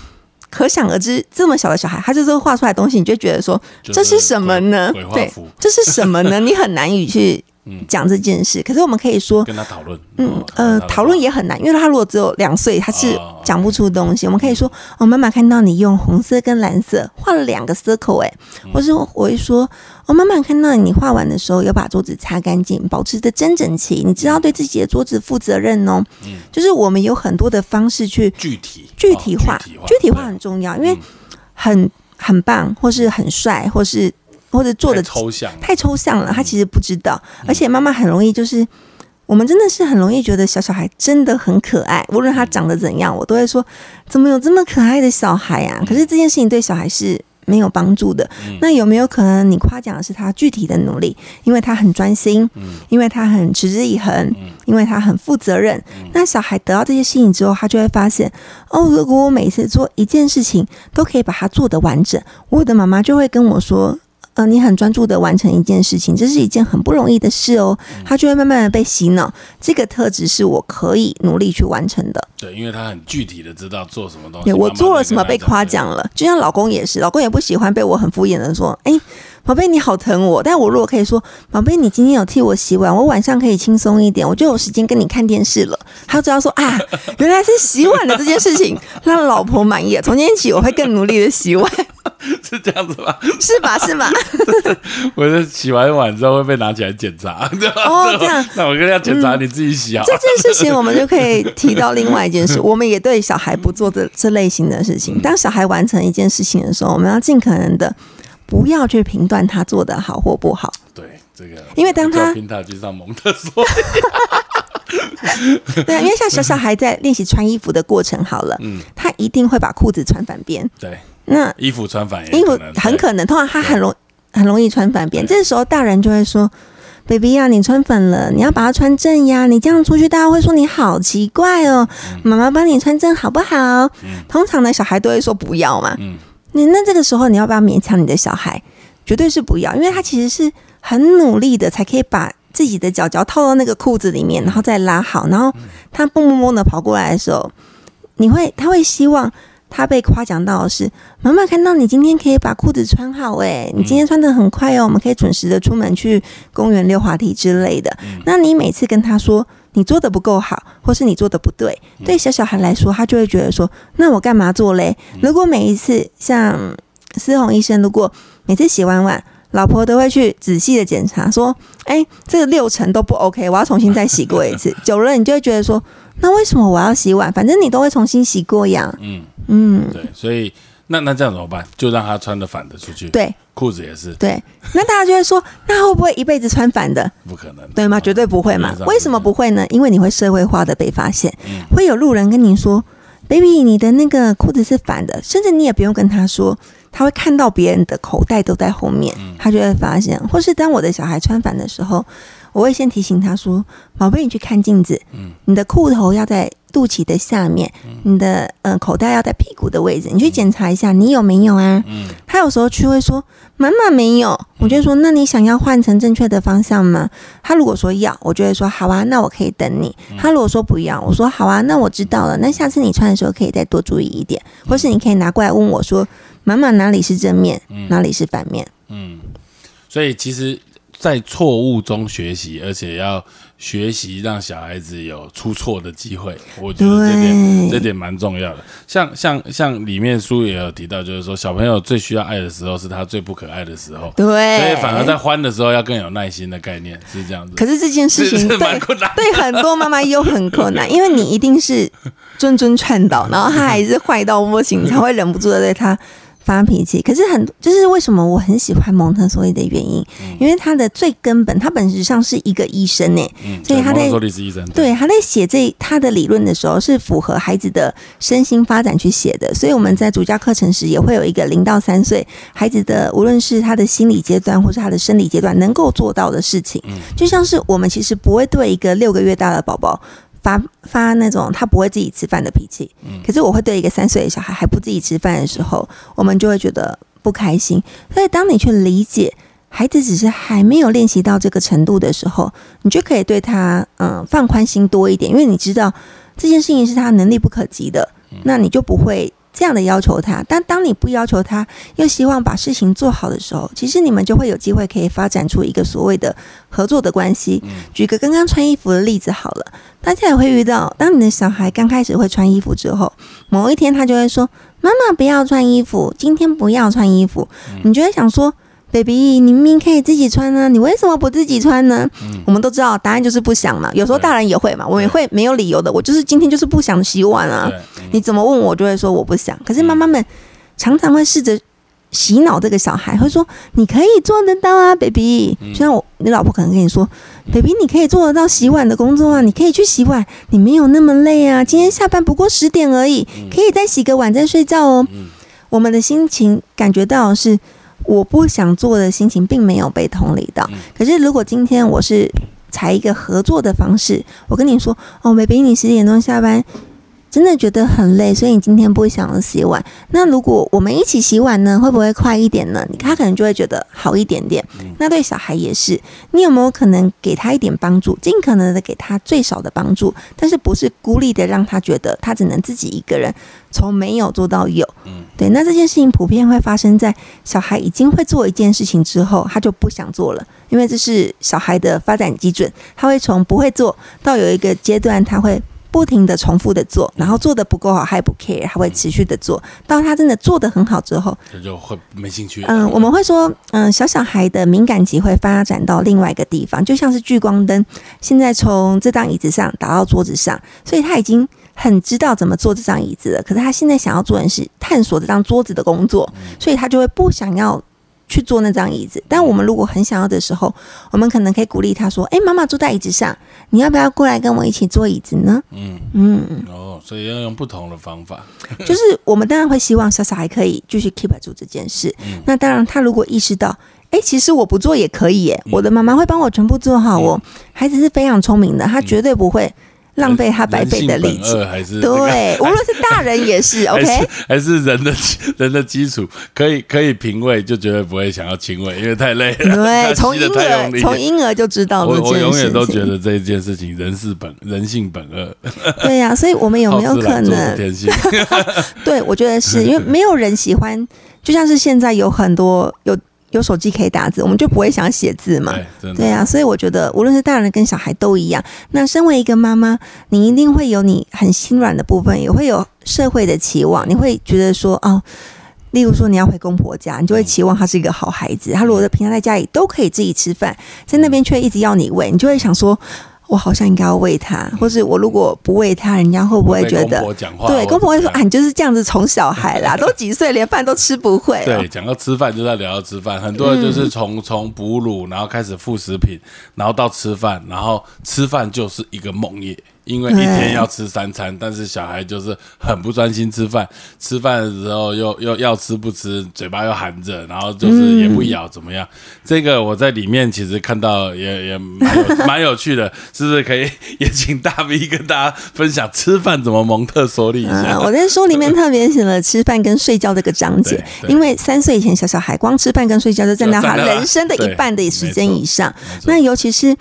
可想而知，这么小的小孩，他就是画出来东西，你就觉得说这是什么呢？对，这是什么呢？你很难以去讲这件事。可是我们可以说，跟他讨论，嗯哦呃，讨论。也很难，因为他如果只有两岁，他是哦讲不出东西。我们可以说，哦，妈妈看到你用红色跟蓝色画了两个 circle，哎，嗯或是我会说，哦，妈妈看到你画完的时候要把桌子擦干净，保持的真整齐，你知道对自己的桌子负责任哦。嗯就是我们有很多的方式去具体具体化，哦具体化很重要，因为嗯很很棒，或是很帅，或是或者做的太抽象了，太抽象了，他其实不知道，嗯而且妈妈很容易就是。我们真的是很容易觉得小小孩真的很可爱，无论他长得怎样，我都会说怎么有这么可爱的小孩啊？可是这件事情对小孩是没有帮助的。嗯那有没有可能你夸奖的是他具体的努力，因为他很专心，嗯因为他很持之以恒，嗯因为他很负责任？那小孩得到这些事情之后，他就会发现，哦，如果我每次做一件事情都可以把它做得完整，我的妈妈就会跟我说。呃，你很专注的完成一件事情，这是一件很不容易的事哦。他就会慢慢的被洗脑，这个特质是我可以努力去完成的。对，因为他很具体的知道做什么东西。对我做了什么被夸奖了，就像老公也是，老公也不喜欢被我很敷衍的说，哎、宝贝你好疼我。但我如果可以说，宝贝你今天有替我洗碗，我晚上可以轻松一点，我就有时间跟你看电视了。他就要说啊，[laughs] 原来是洗碗的这件事情让老婆满意了。从今天起，我会更努力的洗碗，[laughs] 是这样子吗？是吧？是吧？[laughs] 我是洗完碗之后会被拿起来检查，对吧？哦这样嗯那我跟人家检查，你自己洗啊这。件事情，我们就可以提到另外一件事，我们也对小孩不做的这类型的事情。当小孩完成一件事情的时候，我们要尽可能的不要去评断他做的好或不好。对，这个因为当他平塔去上蒙特梭 [laughs] 对啊，因为像小小孩在练习穿衣服的过程，好了，嗯他一定会把裤子穿反边。对，那衣服穿反衣服很可能，通常他很容很容易穿反边。这时候大人就会说：“baby 呀、你穿反了，你要把它穿正呀。你这样出去，大家会说你好奇怪哦。妈妈帮你穿正好不好？”通常呢，小孩都会说不要嘛。嗯你那这个时候你要不要勉强你的小孩？绝对是不要，因为他其实是很努力的，才可以把自己的脚脚套到那个裤子里面，然后再拉好，然后他蹦蹦蹦的跑过来的时候，你会他会希望他被夸奖到的是，妈妈看到你今天可以把裤子穿好，诶，你今天穿的很快哦，我们可以准时的出门去公园溜滑梯之类的。那你每次跟他说你做的不够好，或是你做的不对，对小小孩来说，他就会觉得说，那我干嘛做嘞？如果每一次像思宏医生，如果每次洗完碗，老婆都会去仔细的检查，说，哎、这个六成都不 OK，我要重新再洗过一次。[laughs] 久了，你就会觉得说，那为什么我要洗碗？反正你都会重新洗过呀。嗯，嗯，对，所以那那这样怎么办？就让他穿的反的出去，对裤子也是对。那大家就会说，那会不会一辈子穿反的？不可能，对吗？绝对不会嘛为什么不会呢？因为你会社会化的被发现，嗯会有路人跟你说：“baby，你的那个裤子是反的。”甚至你也不用跟他说，他会看到别人的口袋都在后面，嗯他就会发现。或是当我的小孩穿反的时候，我会先提醒他说：“宝贝，你去看镜子，嗯你的裤头要在肚脐的下面，你的呃口袋要在屁股的位置，你去检查一下，你有没有啊？”嗯。他有时候去会说：“妈妈没有。”我就说：“那你想要换成正确的方向吗？”他如果说要，我就会说：“好啊，那我可以等你。”他如果说不要，我说：“好啊，那我知道了。那下次你穿的时候可以再多注意一点，或是你可以拿过来问我说：‘妈妈哪里是正面，哪里是反面？嗯，所以其实，在错误中学习，而且要学习让小孩子有出错的机会，我觉得这点对这点蛮重要的。像像像里面书也有提到，就是说小朋友最需要爱的时候是他最不可爱的时候？’，对，所以反而在欢的时候要更有耐心的概念，是这样子。可是这件事情对对很多妈妈又很困难，因为你一定是谆谆劝导，然后他还是坏到不行，才会忍不住的对他发脾气。可是很就是为什么我很喜欢蒙特梭利的原因，因为他的最根本，他本质上是一个医生呢，嗯，所以他在对，他在写这他的理论的时候，是符合孩子的身心发展去写的。所以我们在主教课程时也会有一个零到三岁孩子的，无论是他的心理阶段或是他的生理阶段能够做到的事情，就像是我们其实不会对一个六个月大的宝宝。发发那种他不会自己吃饭的脾气，可是我会对一个三岁的小孩还不自己吃饭的时候，我们就会觉得不开心。所以当你去理解孩子只是还没有练习到这个程度的时候，你就可以对他嗯放宽心多一点，因为你知道这件事情是他能力不可及的，那你就不会这样的要求他。但当你不要求他，又希望把事情做好的时候，其实你们就会有机会可以发展出一个所谓的合作的关系。举个刚刚穿衣服的例子好了，大家也会遇到，当你的小孩刚开始会穿衣服之后，某一天他就会说：“妈妈不要穿衣服，今天不要穿衣服。”你就会想说。baby，你明明可以自己穿呢，你为什么不自己穿呢？我们都知道答案就是不想嘛。有时候大人也会嘛，我也会没有理由的。我就是今天就是不想洗碗啊。你怎么问我，就会说我不想。可是妈妈们常常会试着洗脑这个小孩，会说你可以做得到啊，baby。就像我，你老婆可能跟你说，baby，你可以做得到洗碗的工作啊，你可以去洗碗，你没有那么累啊。今天下班不过十点而已，可以再洗个碗再睡觉哦。我们的心情感觉到是。我不想做的心情并没有被同理到，可是如果今天我是采一个合作的方式，我跟你说，哦，baby，你十点钟下班。真的觉得很累，所以你今天不想洗碗。那如果我们一起洗碗呢，会不会快一点呢？他可能就会觉得好一点点。那对小孩也是，你有没有可能给他一点帮助，尽可能的给他最少的帮助，但是不是孤立的让他觉得他只能自己一个人从没有做到有？嗯，对。那这件事情普遍会发生在小孩已经会做一件事情之后，他就不想做了，因为这是小孩的发展基准，他会从不会做到有一个阶段，他会。不停的重复的做，然后做的不够好，还不 care，他会持续的做到他真的做的很好之后，他就会没兴趣。嗯，我们会说，嗯，小小孩的敏感期会发展到另外一个地方，就像是聚光灯，现在从这张椅子上打到桌子上，所以他已经很知道怎么做这张椅子了。可是他现在想要做的是探索这张桌子的工作，所以他就会不想要。去坐那张椅子，但我们如果很想要的时候，我们可能可以鼓励他说：“哎，妈妈坐在椅子上，你要不要过来跟我一起坐椅子呢？”嗯嗯哦，所以要用不同的方法。[laughs] 就是我们当然会希望小小还可以继续 keep 住这件事。那当然，他如果意识到，哎，其实我不做也可以耶，我的妈妈会帮我全部做好。哦孩子是非常聪明的，他绝对不会。浪费他百倍的力气，还是对，无论是大人也是，[laughs] OK，还是人的人的基础可以可以平喂，就绝对不会想要亲喂，因为太累了。对，[laughs] 从婴儿从婴儿就知道我我永远都觉得这一件事情人是本人性本恶。对呀，所以我们有没有可能？[laughs] 对，我觉得是因为没有人喜欢，就像是现在有很多有。有手机可以打字，我们就不会想写字嘛？对啊，所以我觉得无论是大人跟小孩都一样。那身为一个妈妈，你一定会有你很心软的部分，也会有社会的期望。你会觉得说，哦，例如说你要回公婆家，你就会期望他是一个好孩子。他如果平常在家里都可以自己吃饭，在那边却一直要你喂，你就会想说。我好像应该要喂他，或是我如果不喂他，人家会不会觉得？对，公婆会说：“啊，你就是这样子宠小孩啦，[laughs] 都几岁，连饭都吃不会。”对，讲到吃饭就在聊到吃饭，很多人就是从从哺乳，然后开始副食品，然后到吃饭，然后吃饭就是一个梦魇。因为一天要吃三餐，但是小孩就是很不专心吃饭，吃饭的时候又又要吃不吃，嘴巴又含着，然后就是也不咬，怎么样？这个我在里面其实看到也也 [laughs] 蛮有趣的，是不是可以也请大 V 跟大家分享吃饭怎么蒙特梭利一下？我在书里面特别写了吃饭跟睡觉这个章节，[laughs] 因为三岁以前小小孩光吃饭跟睡觉就占到他人生的一半的时间以上，那尤其是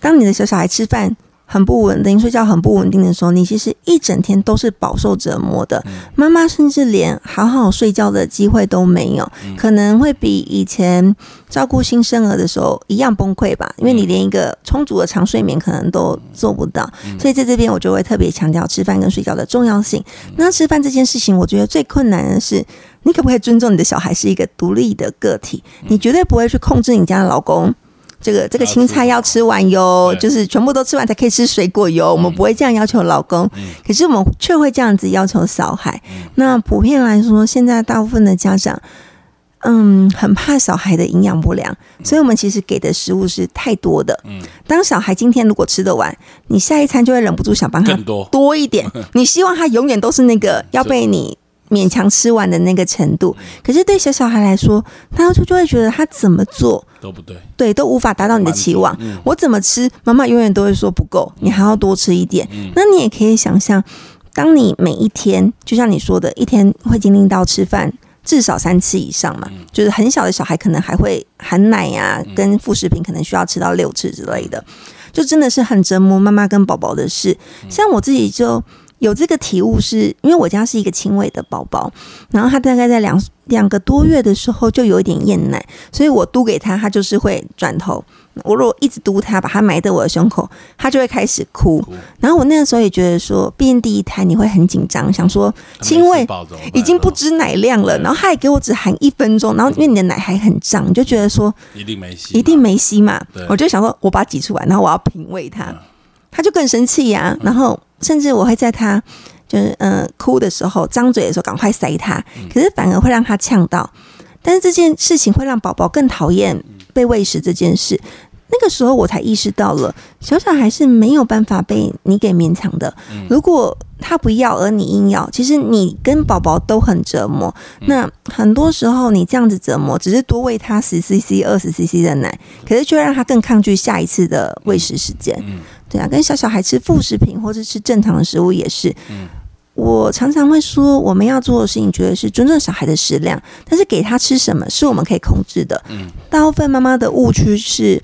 当你的小小孩吃饭。很不稳定，睡觉很不稳定的时候，你其实一整天都是饱受折磨的。妈妈甚至连好好睡觉的机会都没有，可能会比以前照顾新生儿的时候一样崩溃吧。因为你连一个充足的长睡眠可能都做不到，所以在这边我就会特别强调吃饭跟睡觉的重要性。那吃饭这件事情，我觉得最困难的是，你可不可以尊重你的小孩是一个独立的个体？你绝对不会去控制你家的老公。这个这个青菜要吃完哟，就是全部都吃完才可以吃水果哟。我们不会这样要求老公，可是我们却会这样子要求小孩。那普遍来说，现在大部分的家长，嗯，很怕小孩的营养不良，所以我们其实给的食物是太多的。嗯，当小孩今天如果吃得完，你下一餐就会忍不住想帮他多一点。[laughs] 你希望他永远都是那个要被你。勉强吃完的那个程度，可是对小小孩来说，他就就会觉得他怎么做都不对，对，都无法达到你的期望。我怎么吃，妈妈永远都会说不够，你还要多吃一点。那你也可以想象，当你每一天，就像你说的，一天会经历到吃饭至少三次以上嘛，就是很小的小孩可能还会含奶呀，跟副食品可能需要吃到六次之类的，就真的是很折磨妈妈跟宝宝的事。像我自己就。有这个体悟是，因为我家是一个轻微的宝宝，然后他大概在两两个多月的时候就有一点厌奶，所以我嘟给他，他就是会转头。我如果一直嘟他，把他埋在我的胸口，他就会开始哭。然后我那个时候也觉得说，毕竟第一胎你会很紧张，想说因为已经不知奶量了，然后他也给我只含一分钟，然后因为你的奶还很胀，你就觉得说一定没吸，一定没吸嘛。我就想说，我把它挤出来，然后我要品味它，他就更生气呀。然后甚至我会在他就是嗯哭的时候，张嘴的时候赶快塞他，可是反而会让他呛到。但是这件事情会让宝宝更讨厌被喂食这件事。那个时候我才意识到了，小小孩是没有办法被你给勉强的。如果他不要，而你硬要，其实你跟宝宝都很折磨。那很多时候你这样子折磨，只是多喂他十 CC、二十 CC 的奶，可是却让他更抗拒下一次的喂食时间。对啊，跟小小孩吃副食品或者吃正常的食物也是。嗯我常常会说，我们要做的事情，觉得是尊重小孩的食量，但是给他吃什么是我们可以控制的。嗯大部分妈妈的误区是。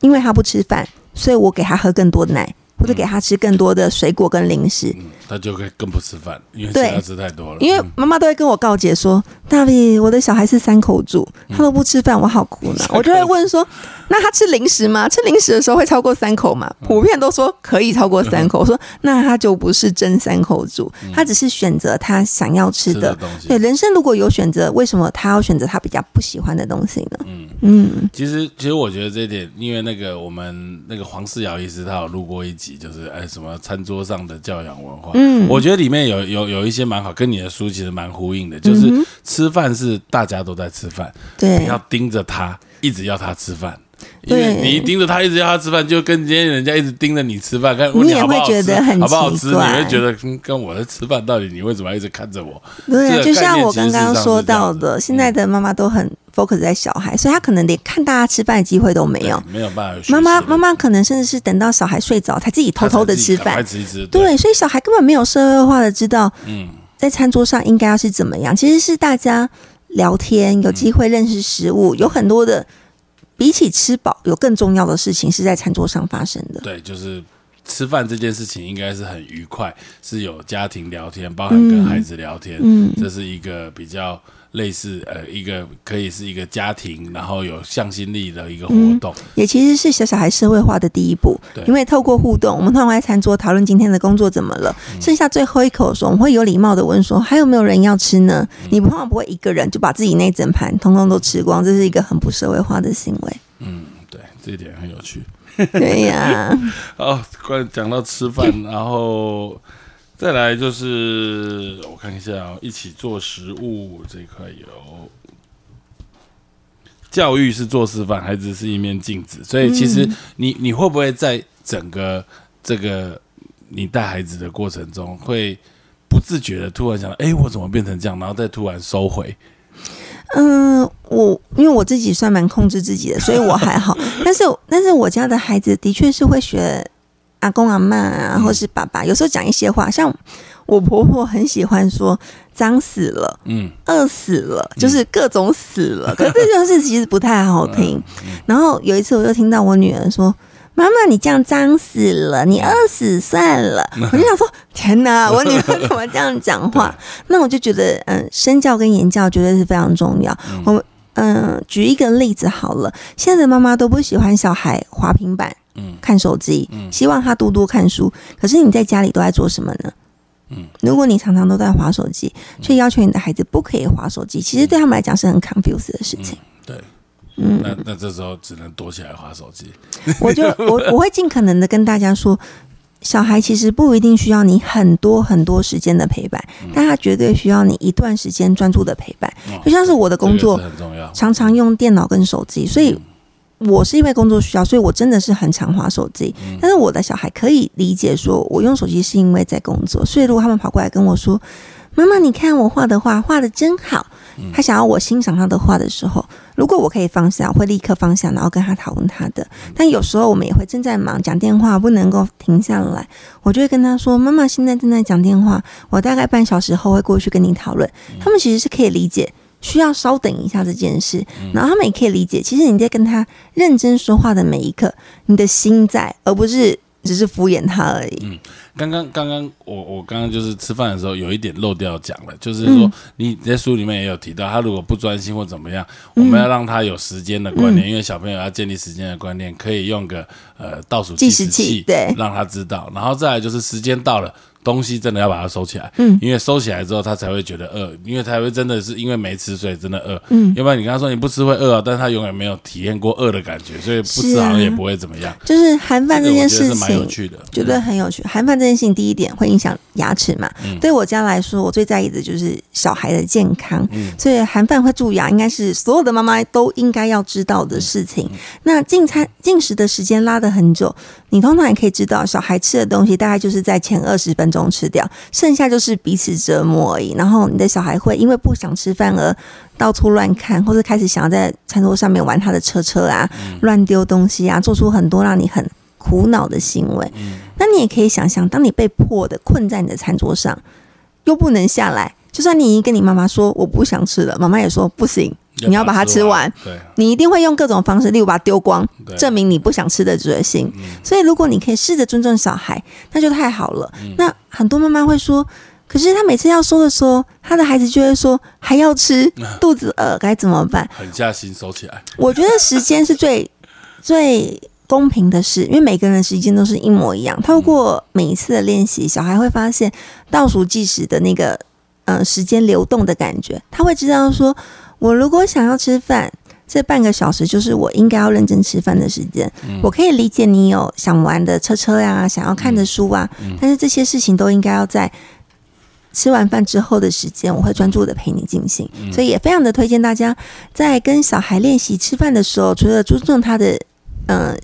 因为他不吃饭，所以我给他喝更多的奶，或者给他吃更多的水果跟零食，他就会更不吃饭，因为他吃太多了。因为妈妈都会跟我告诫说：“大卫，我的小孩是三口住，他都不吃饭，我好苦恼。”我就会问说：“那他吃零食吗？吃零食的时候会超过三口吗？”普遍都说可以超过三口。[laughs] 我说：“那他就不是真三口住，他只是选择他想要吃的东西。对，人生如果有选择，为什么他要选择他比较不喜欢的东西呢？”嗯。嗯，其实其实我觉得这一点，因为那个我们那个黄世尧医师他有录过一集，就是哎什么餐桌上的教养文化，嗯，我觉得里面有有有一些蛮好，跟你的书其实蛮呼应的，就是吃饭是大家都在吃饭，对，要盯着他，一直要他吃饭。因为你一盯着他，一直要他吃饭，就跟今天人家一直盯着你吃饭，看你也会觉得很好不好吃，你会觉得跟我在吃饭，到底你为什么要一直看着我？对，就像我刚刚说到的，现在的妈妈都很 focus 在小孩，所以他可能连看大家吃饭的机会都没有，没有办法。妈妈妈妈可能甚至是等到小孩睡着，才自己偷偷的吃饭，对，所以小孩根本没有社会化的知道，嗯，在餐桌上应该要是怎么样。其实是大家聊天，有机会认识食物，有很多的。比起吃饱，有更重要的事情是在餐桌上发生的。对，就是吃饭这件事情应该是很愉快，是有家庭聊天，包含跟孩子聊天，嗯，这是一个比较。类似呃，一个可以是一个家庭，然后有向心力的一个活动，也其实是小小孩社会化的第一步。对，因为透过互动，我们通常在餐桌讨论今天的工作怎么了，剩下最后一口的时候，我们会有礼貌的问说：“还有没有人要吃呢？”你通常不会一个人就把自己那整盘通通都吃光，这是一个很不社会化的行为。嗯，对，这一点很有趣。对呀。[laughs] 好，关讲到吃饭，然后。再来就是我看一下哦，一起做食物这一块有教育是做示范，孩子是一面镜子，所以其实你你会不会在整个这个你带孩子的过程中，会不自觉的突然想，哎，我怎么变成这样，然后再突然收回？嗯，我因为我自己算蛮控制自己的，所以我还好，[laughs] 但是但是我家的孩子的确是会学。阿公阿妈啊，或是爸爸，有时候讲一些话，像我婆婆很喜欢说“脏死了”，嗯，“饿死了”，就是各种死了。[laughs] 可是这件事其实不太好听。然后有一次，我就听到我女儿说：“妈妈，你这样脏死了，你饿死算了。[laughs] ”我就想说：“天哪，[laughs] 我女儿怎么这样讲话？”那我就觉得，嗯，身教跟言教绝对是非常重要。我嗯，举一个例子好了，现在的妈妈都不喜欢小孩滑平板。嗯，看手机，嗯，希望他多多看书。可是你在家里都在做什么呢？嗯，如果你常常都在划手机，却要求你的孩子不可以划手机，其实对他们来讲是很 confused 的事情。对，嗯，那那这时候只能躲起来划手机。我就 [laughs] 我我会尽可能的跟大家说，小孩其实不一定需要你很多很多时间的陪伴，但他绝对需要你一段时间专注的陪伴。就像是我的工作很重要，常常用电脑跟手机，所以。我是因为工作需要，所以我真的是很常滑手机。但是我的小孩可以理解，说我用手机是因为在工作。所以如果他们跑过来跟我说：“妈妈，你看我画的画画的真好。”他想要我欣赏他的画的时候，如果我可以放下，我会立刻放下，然后跟他讨论他的。但有时候我们也会正在忙，讲电话不能够停下来，我就会跟他说：“妈妈现在正在讲电话，我大概半小时后会过去跟你讨论。”他们其实是可以理解。需要稍等一下这件事，然后他们也可以理解，其实你在跟他认真说话的每一刻，你的心在，而不是只是敷衍他而已。嗯。刚刚刚刚我我刚刚就是吃饭的时候有一点漏掉讲了，就是说你在书里面也有提到，他如果不专心或怎么样，我们要让他有时间的观念，因为小朋友要建立时间的观念，可以用个呃倒数计时器，对，让他知道，然后再来就是时间到了。东西真的要把它收起来，嗯，因为收起来之后，他才会觉得饿，因为才会真的是因为没吃，所以真的饿，嗯，要不然你跟他说你不吃会饿啊，但是他永远没有体验过饿的感觉，所以不吃好像也不会怎么样。就是含饭这件事情，蛮有趣的，觉得很有趣。含饭这件事情，第一点会影响牙齿嘛，对我家来说，我最在意的就是小孩的健康，所以含饭会蛀牙，应该是所有的妈妈都应该要知道的事情。那进餐进食的时间拉的很久，你通常也可以知道，小孩吃的东西大概就是在前二十分钟吃掉。剩下就是彼此折磨而已。然后你的小孩会因为不想吃饭而到处乱看，或者开始想要在餐桌上面玩他的车车啊，乱丢东西啊，做出很多让你很苦恼的行为。那你也可以想象，当你被迫的困在你的餐桌上，又不能下来，就算你已经跟你妈妈说我不想吃了，妈妈也说不行。你要把它吃完，你一定会用各种方式，例如把它丢光，证明你不想吃的决心。所以，如果你可以试着尊重小孩，那就太好了。那很多妈妈会说，可是他每次要说的时候，他的孩子就会说还要吃，肚子饿该怎么办？狠下心收起来。我觉得时间是最 [laughs] 最公平的事，因为每个人的时间都是一模一样。透过每一次的练习，小孩会发现倒数计时的那个嗯时间流动的感觉，他会知道说。我如果想要吃饭，这半个小时就是我应该要认真吃饭的时间。我可以理解你有想玩的车车呀，想要看的书啊，但是这些事情都应该要在吃完饭之后的时间，我会专注的陪你进行。所以也非常的推荐大家在跟小孩练习吃饭的时候，除了注重他的，嗯。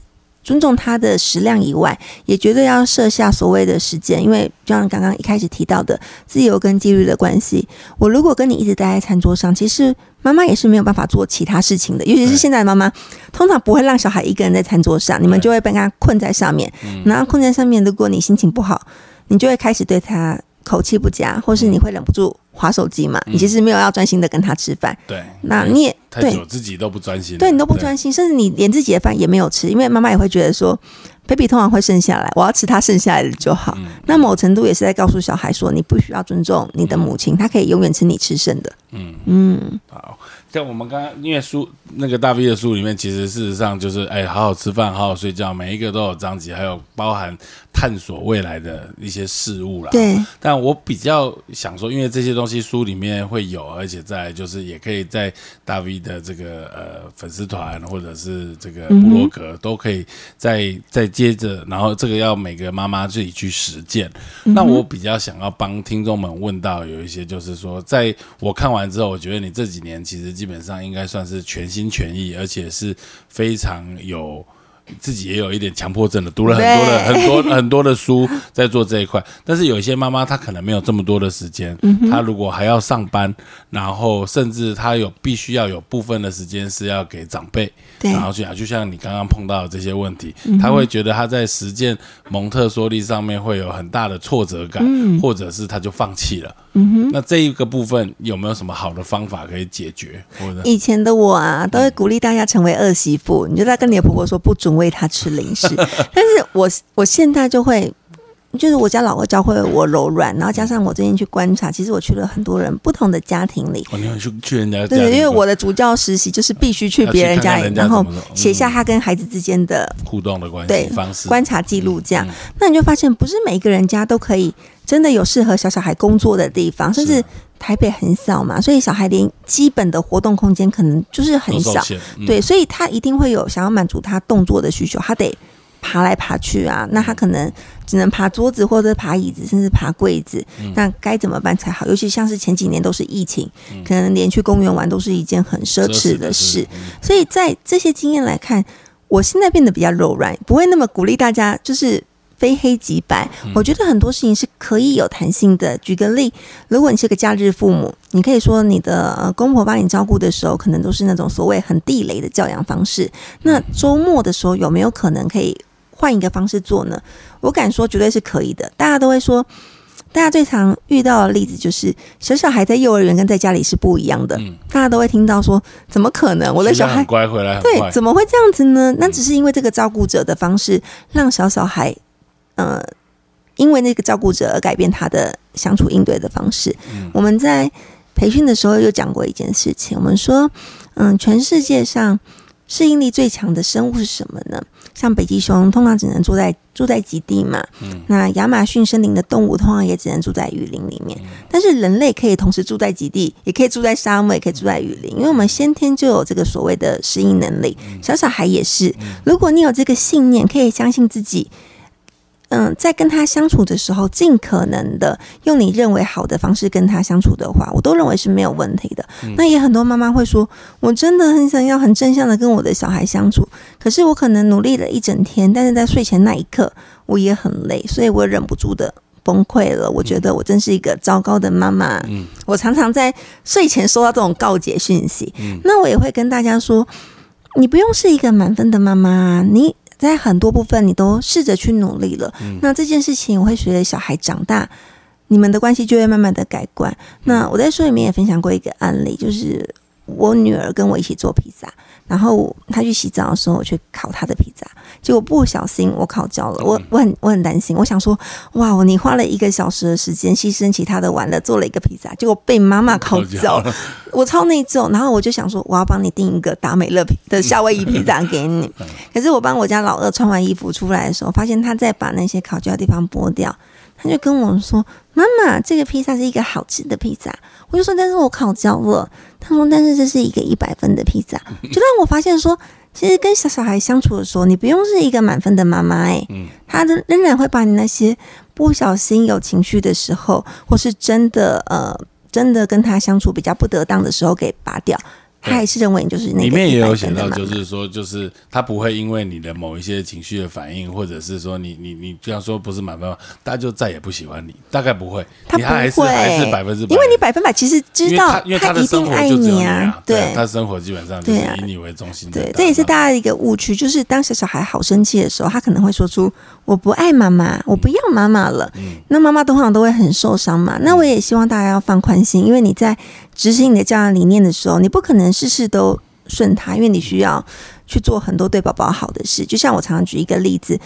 尊重他的食量以外，也绝对要设下所谓的时间，因为就像刚刚一开始提到的自由跟纪律的关系。我如果跟你一直待在餐桌上，其实妈妈也是没有办法做其他事情的。尤其是现在的妈妈，通常不会让小孩一个人在餐桌上，你们就会被他困在上面。然后困在上面，如果你心情不好，你就会开始对他口气不佳，或是你会忍不住。划手机嘛，你其实没有要专心的跟他吃饭。对，那你也太久自己都不专心，对你都不专心，甚至你连自己的饭也没有吃，因为妈妈也会觉得说，baby 通常会剩下来，我要吃他剩下来的就好。那某程度也是在告诉小孩说，你不需要尊重你的母亲，她可以永远吃你吃剩的。嗯嗯，好。像我们刚刚因为书那个大 V 的书里面，其实事实上就是哎，好好吃饭，好好睡觉，每一个都有章节，还有包含探索未来的一些事物啦。对。但我比较想说，因为这些东西书里面会有，而且在就是也可以在大 V 的这个呃粉丝团或者是这个部落格都可以再再接着，然后这个要每个妈妈自己去实践。那我比较想要帮听众们问到有一些，就是说，在我看完之后，我觉得你这几年其实。基本上应该算是全心全意，而且是非常有自己也有一点强迫症的，读了很多的很多 [laughs] 很多的书在做这一块。但是有一些妈妈她可能没有这么多的时间，她如果还要上班，然后甚至她有必须要有部分的时间是要给长辈。然后去啊，就像你刚刚碰到的这些问题，她会觉得她在实践蒙特梭利上面会有很大的挫折感，或者是她就放弃了。嗯哼，那这一个部分有没有什么好的方法可以解决？或者以前的我啊，都会鼓励大家成为二媳妇，你就在跟你的婆婆说不准喂她吃零食，[laughs] 但是我我现在就会。就是我家老婆教会了我柔软，然后加上我最近去观察，其实我去了很多人不同的家庭里。哦，你去去人家对，因为我的主教实习就是必须去别人家里，然后写下他跟孩子之间的互动的关系方式、观察记录这样。那你就发现，不是每一个人家都可以真的有适合小小孩工作的地方，甚至台北很小嘛，所以小孩连基本的活动空间可能就是很小。对，所以他一定会有想要满足他动作的需求，他得。爬来爬去啊，那他可能只能爬桌子或者爬椅子，甚至爬柜子。那该怎么办才好？尤其像是前几年都是疫情，可能连去公园玩都是一件很奢侈的事。所以在这些经验来看，我现在变得比较柔软，不会那么鼓励大家就是非黑即白。我觉得很多事情是可以有弹性的。举个例，如果你是个假日父母，你可以说你的公婆帮你照顾的时候，可能都是那种所谓很地雷的教养方式。那周末的时候，有没有可能可以？换一个方式做呢？我敢说绝对是可以的。大家都会说，大家最常遇到的例子就是小小孩在幼儿园跟在家里是不一样的。大家都会听到说，怎么可能？我的小孩乖回来，对，怎么会这样子呢？那只是因为这个照顾者的方式让小小孩呃，因为那个照顾者而改变他的相处应对的方式。我们在培训的时候有讲过一件事情，我们说，嗯，全世界上适应力最强的生物是什么呢？像北极熊通常只能住在住在极地嘛，那亚马逊森林的动物通常也只能住在雨林里面。但是人类可以同时住在极地，也可以住在沙漠，也可以住在雨林，因为我们先天就有这个所谓的适应能力。小小孩也是，如果你有这个信念，可以相信自己。嗯，在跟他相处的时候，尽可能的用你认为好的方式跟他相处的话，我都认为是没有问题的。那也很多妈妈会说，我真的很想要很正向的跟我的小孩相处，可是我可能努力了一整天，但是在睡前那一刻，我也很累，所以我忍不住的崩溃了。我觉得我真是一个糟糕的妈妈。嗯，我常常在睡前收到这种告解讯息。嗯，那我也会跟大家说，你不用是一个满分的妈妈，你。在很多部分，你都试着去努力了。那这件事情，我会随着小孩长大，你们的关系就会慢慢的改观。那我在书里面也分享过一个案例，就是我女儿跟我一起做披萨。然后他去洗澡的时候，我去烤他的披萨，结果不小心我烤焦了。我我很我很担心，我想说，哇，你花了一个小时的时间，牺牲其他的玩乐，做了一个披萨，结果被妈妈烤焦了，[laughs] 我超内疚。然后我就想说，我要帮你订一个达美乐的夏威夷披萨给你。[laughs] 可是我帮我家老二穿完衣服出来的时候，发现他在把那些烤焦的地方剥掉。他就跟我说：“妈妈，这个披萨是一个好吃的披萨。”我就说：“但是我烤焦了。”他说：“但是这是一个一百分的披萨。”就让我发现说，其实跟小小孩相处的时候，你不用是一个满分的妈妈，哎，他的仍然会把你那些不小心有情绪的时候，或是真的呃，真的跟他相处比较不得当的时候给拔掉。他还是认为你就是那里面也有写到，就是说，就是他不会因为你的某一些情绪的反应，或者是说你你你这样说不是满分，他就再也不喜欢你，大概不会，他不会，还是百分之百，因为你百分百其实知道，他一定爱你啊，对，他生活基本上就是以你为中心，对，这也是大家的一个误区，就是当小小孩好生气的时候，他可能会说出我不爱妈妈，我不要妈妈了，那妈妈通常都会很受伤嘛，那我也希望大家要放宽心，因为你在。执行你的教养理念的时候，你不可能事事都顺他，因为你需要去做很多对宝宝好的事。就像我常常举一个例子，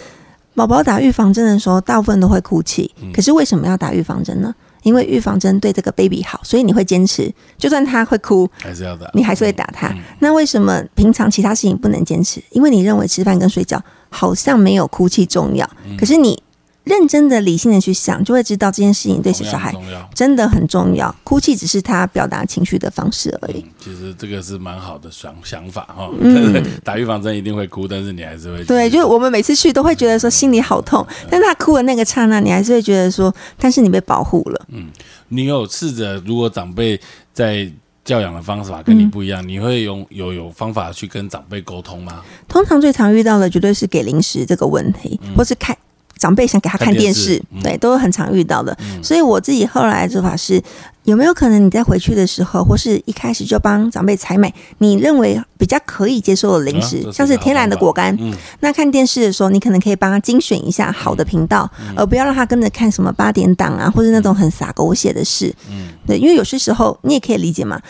宝宝打预防针的时候，大部分都会哭泣。可是为什么要打预防针呢？因为预防针对这个 baby 好，所以你会坚持，就算他会哭，还是要打，你还是会打他。那为什么平常其他事情不能坚持？因为你认为吃饭跟睡觉好像没有哭泣重要，可是你。认真的、理性的去想，就会知道这件事情对小小孩真的很重要。哭泣只是他表达情绪的方式而已。其实这个是蛮好的想想法哈。嗯，[laughs] 打预防针一定会哭，但是你还是会对。就是我们每次去都会觉得说心里好痛，但他哭的那个刹那，你还是会觉得说，但是你被保护了。嗯，你有试着如果长辈在教养的方法跟你不一样，你会用有有方法去跟长辈沟通吗？通常最常遇到的绝对是给零食这个问题，或是看。长辈想给他看电视，对，都是很常遇到的。所以我自己后来的做法是，有没有可能你在回去的时候，或是一开始就帮长辈采买你认为比较可以接受的零食，像是天然的果干。那看电视的时候，你可能可以帮他精选一下好的频道，而不要让他跟着看什么八点档啊，或者那种很洒狗血的事。嗯，对，因为有些时候你也可以理解嘛，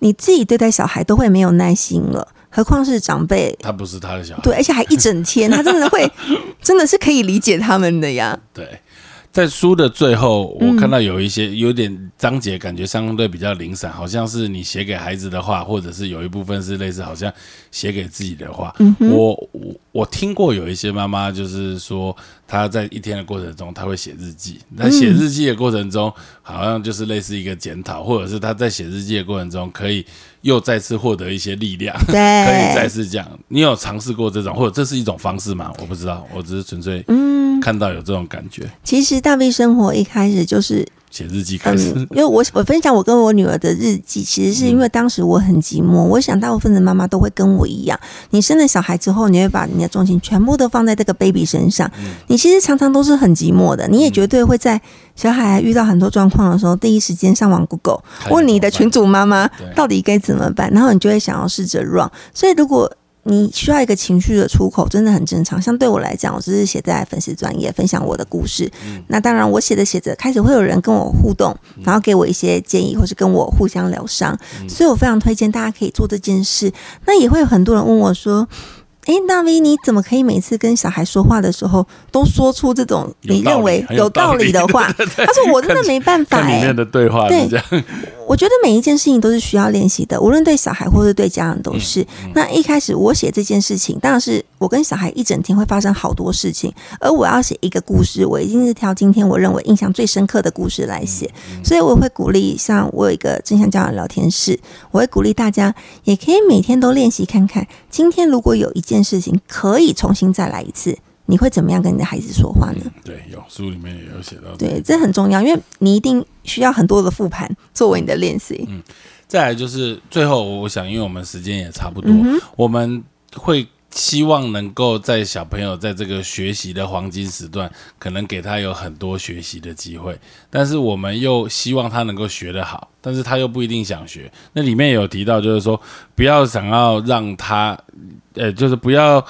你自己对待小孩都会没有耐心了。何况是长辈，他不是他的小孩，对，而且还一整天，[laughs] 他真的会，真的是可以理解他们的呀。对。在书的最后，我看到有一些有点章节，感觉相对比较零散，好像是你写给孩子的话，或者是有一部分是类似好像写给自己的话。我我我听过有一些妈妈就是说，她在一天的过程中，她会写日记。那写日记的过程中，好像就是类似一个检讨，或者是她在写日记的过程中，可以又再次获得一些力量，[laughs] 可以再次这样。你有尝试过这种，或者这是一种方式吗？我不知道，我只是纯粹嗯看到有这种感觉。其实。大 V 生活一开始就是写日记开始，因为我我分享我跟我女儿的日记，其实是因为当时我很寂寞。我想大部分的妈妈都会跟我一样，你生了小孩之后，你会把你的重心全部都放在这个 baby 身上，你其实常常都是很寂寞的。你也绝对会在小孩遇到很多状况的时候，第一时间上网 Google 问你的群主妈妈到底该怎么办，然后你就会想要试着 run。所以如果你需要一个情绪的出口，真的很正常。像对我来讲，我只是写在粉丝专业分享我的故事。那当然，我写着写着，开始会有人跟我互动，然后给我一些建议，或是跟我互相疗伤。所以我非常推荐大家可以做这件事。那也会有很多人问我说：“诶，大 V 你怎么可以每次跟小孩说话的时候都说出这种你认为有道理的话？[laughs] 他说我真的没办法。里面的对话是这样。我觉得每一件事情都是需要练习的，无论对小孩或是对家长都是。那一开始我写这件事情，当然是我跟小孩一整天会发生好多事情，而我要写一个故事，我一定是挑今天我认为印象最深刻的故事来写。所以我会鼓励，像我有一个正向家长聊天室，我会鼓励大家也可以每天都练习看看，今天如果有一件事情可以重新再来一次。你会怎么样跟你的孩子说话呢？对，有书里面也有写到。对，这很重要，因为你一定需要很多的复盘作为你的练习。嗯，再来就是最后，我想，因为我们时间也差不多，我们会希望能够在小朋友在这个学习的黄金时段，可能给他有很多学习的机会，但是我们又希望他能够学得好，但是他又不一定想学。那里面有提到，就是说不要想要让他，呃，就是不要。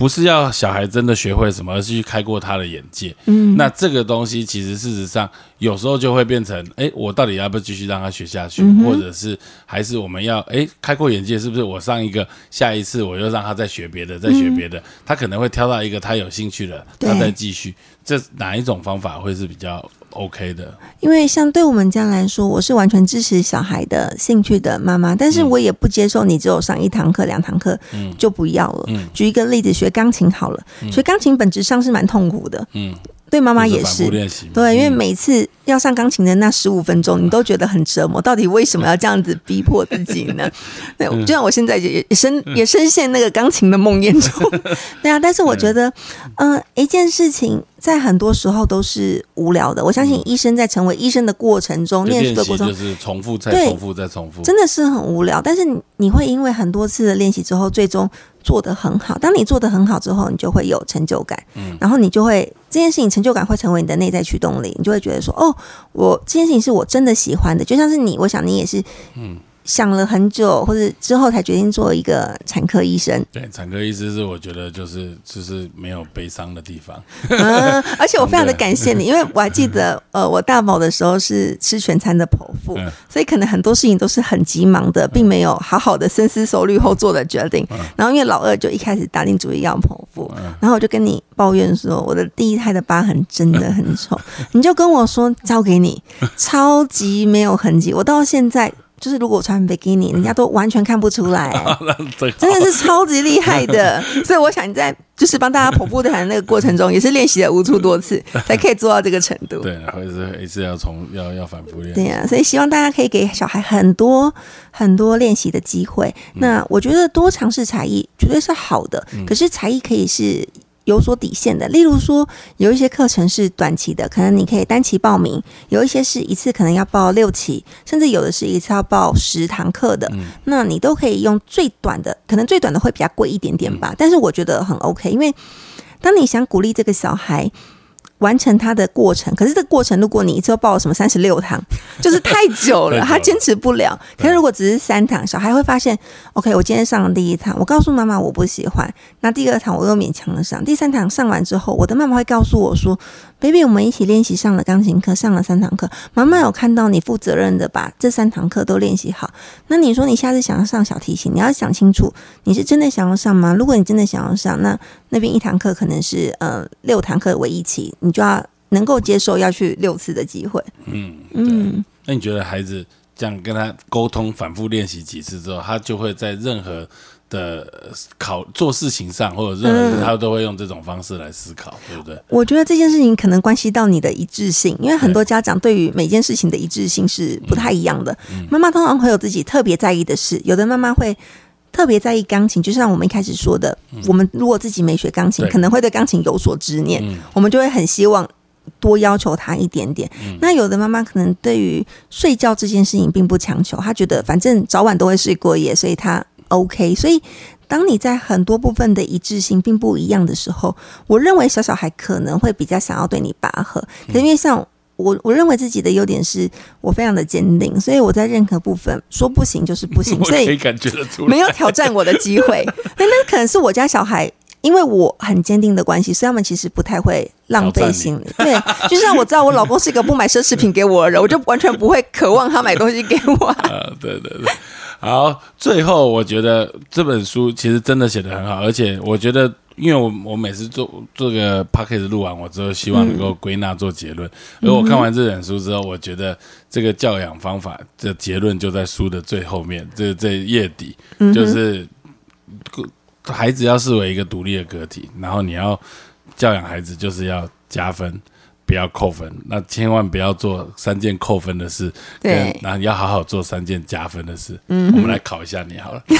不是要小孩真的学会什么，而是去开阔他的眼界。嗯，那这个东西其实事实上有时候就会变成，哎，我到底要不要继续让他学下去，或者是还是我们要，哎，开阔眼界，是不是？我上一个，下一次我又让他再学别的，再学别的，他可能会挑到一个他有兴趣的，他再继续。这哪一种方法会是比较？OK 的，因为像对我们家来说，我是完全支持小孩的兴趣的妈妈，但是我也不接受你只有上一堂课、两堂课就不要了。举一个例子，学钢琴好了，学钢琴本质上是蛮痛苦的。嗯。对妈妈也是，对，因为每次要上钢琴的那十五分钟，你都觉得很折磨。到底为什么要这样子逼迫自己呢？[laughs] 对，就像我现在也深也深陷那个钢琴的梦魇中。[laughs] 对啊，但是我觉得，嗯，一件事情在很多时候都是无聊的。我相信医生在成为医生的过程中，念书的过程中就是重复再重复再重复，真的是很无聊。但是你会因为很多次的练习之后，最终。做得很好，当你做得很好之后，你就会有成就感，嗯，然后你就会这件事情成就感会成为你的内在驱动力，你就会觉得说，哦，我这件事情是我真的喜欢的，就像是你，我想你也是，嗯。想了很久，或者之后才决定做一个产科医生。对，产科医师是我觉得就是就是没有悲伤的地方。嗯，而且我非常的感谢你，因为我还记得，[laughs] 呃，我大宝的时候是吃全餐的剖腹，所以可能很多事情都是很急忙的，并没有好好的深思熟虑后做的决定。然后因为老二就一开始打定主意要剖腹，然后我就跟你抱怨说，我的第一胎的疤痕真的很丑，你就跟我说交给你，超级没有痕迹，我到现在。就是如果我穿比基尼，人家都完全看不出来，[laughs] 真的是超级厉害的。[laughs] 所以我想在就是帮大家跑步的那个过程中，也是练习了无数多次，[laughs] 才可以做到这个程度。对，或者是一次要从要要反复练。对呀，所以希望大家可以给小孩很多很多练习的机会。那我觉得多尝试才艺绝对是好的，可是才艺可以是。有所底线的，例如说，有一些课程是短期的，可能你可以单期报名；有一些是一次可能要报六期，甚至有的是一次要报十堂课的。那你都可以用最短的，可能最短的会比较贵一点点吧，但是我觉得很 OK，因为当你想鼓励这个小孩。完成它的过程，可是这个过程，如果你一次报了什么三十六堂，[laughs] 就是太久了，他坚持不了。可是如果只是三堂，小孩会发现，OK，我今天上了第一堂，我告诉妈妈我不喜欢，那第二堂我又勉强的上，第三堂上完之后，我的妈妈会告诉我说。baby，我们一起练习上了钢琴课，上了三堂课。妈妈有看到你负责任的把这三堂课都练习好。那你说你下次想要上小提琴，你要想清楚，你是真的想要上吗？如果你真的想要上，那那边一堂课可能是呃六堂课为一期，你就要能够接受要去六次的机会。嗯嗯，那你觉得孩子这样跟他沟通，反复练习几次之后，他就会在任何。的考做事情上，或者任何事，他都会用这种方式来思考，对不对？我觉得这件事情可能关系到你的一致性，因为很多家长对于每件事情的一致性是不太一样的。妈妈通常会有自己特别在意的事，有的妈妈会特别在意钢琴，就像我们一开始说的，我们如果自己没学钢琴，可能会对钢琴有所执念，我们就会很希望多要求他一点点。那有的妈妈可能对于睡觉这件事情并不强求，她觉得反正早晚都会睡过夜，所以她。OK，所以当你在很多部分的一致性并不一样的时候，我认为小小孩可能会比较想要对你拔河。可是因为像我，我认为自己的优点是我非常的坚定，所以我在任何部分说不行就是不行，[laughs] 所以感觉得出没有挑战我的机会。[laughs] 那那可能是我家小孩，因为我很坚定的关系，所以他们其实不太会浪费心理。对，就像我知道我老公是一个不买奢侈品给我的人，我就完全不会渴望他买东西给我。[laughs] 啊，对对对。好，最后我觉得这本书其实真的写的很好，而且我觉得，因为我我每次做做个 p o c k e t 录完我之后，希望能够归纳做结论。而我看完这本书之后，我觉得这个教养方法的结论就在书的最后面，这这页底就是孩子要视为一个独立的个体，然后你要教养孩子就是要加分。不要扣分，那千万不要做三件扣分的事。对，那要好好做三件加分的事。嗯，我们来考一下你好了。[laughs] [laughs]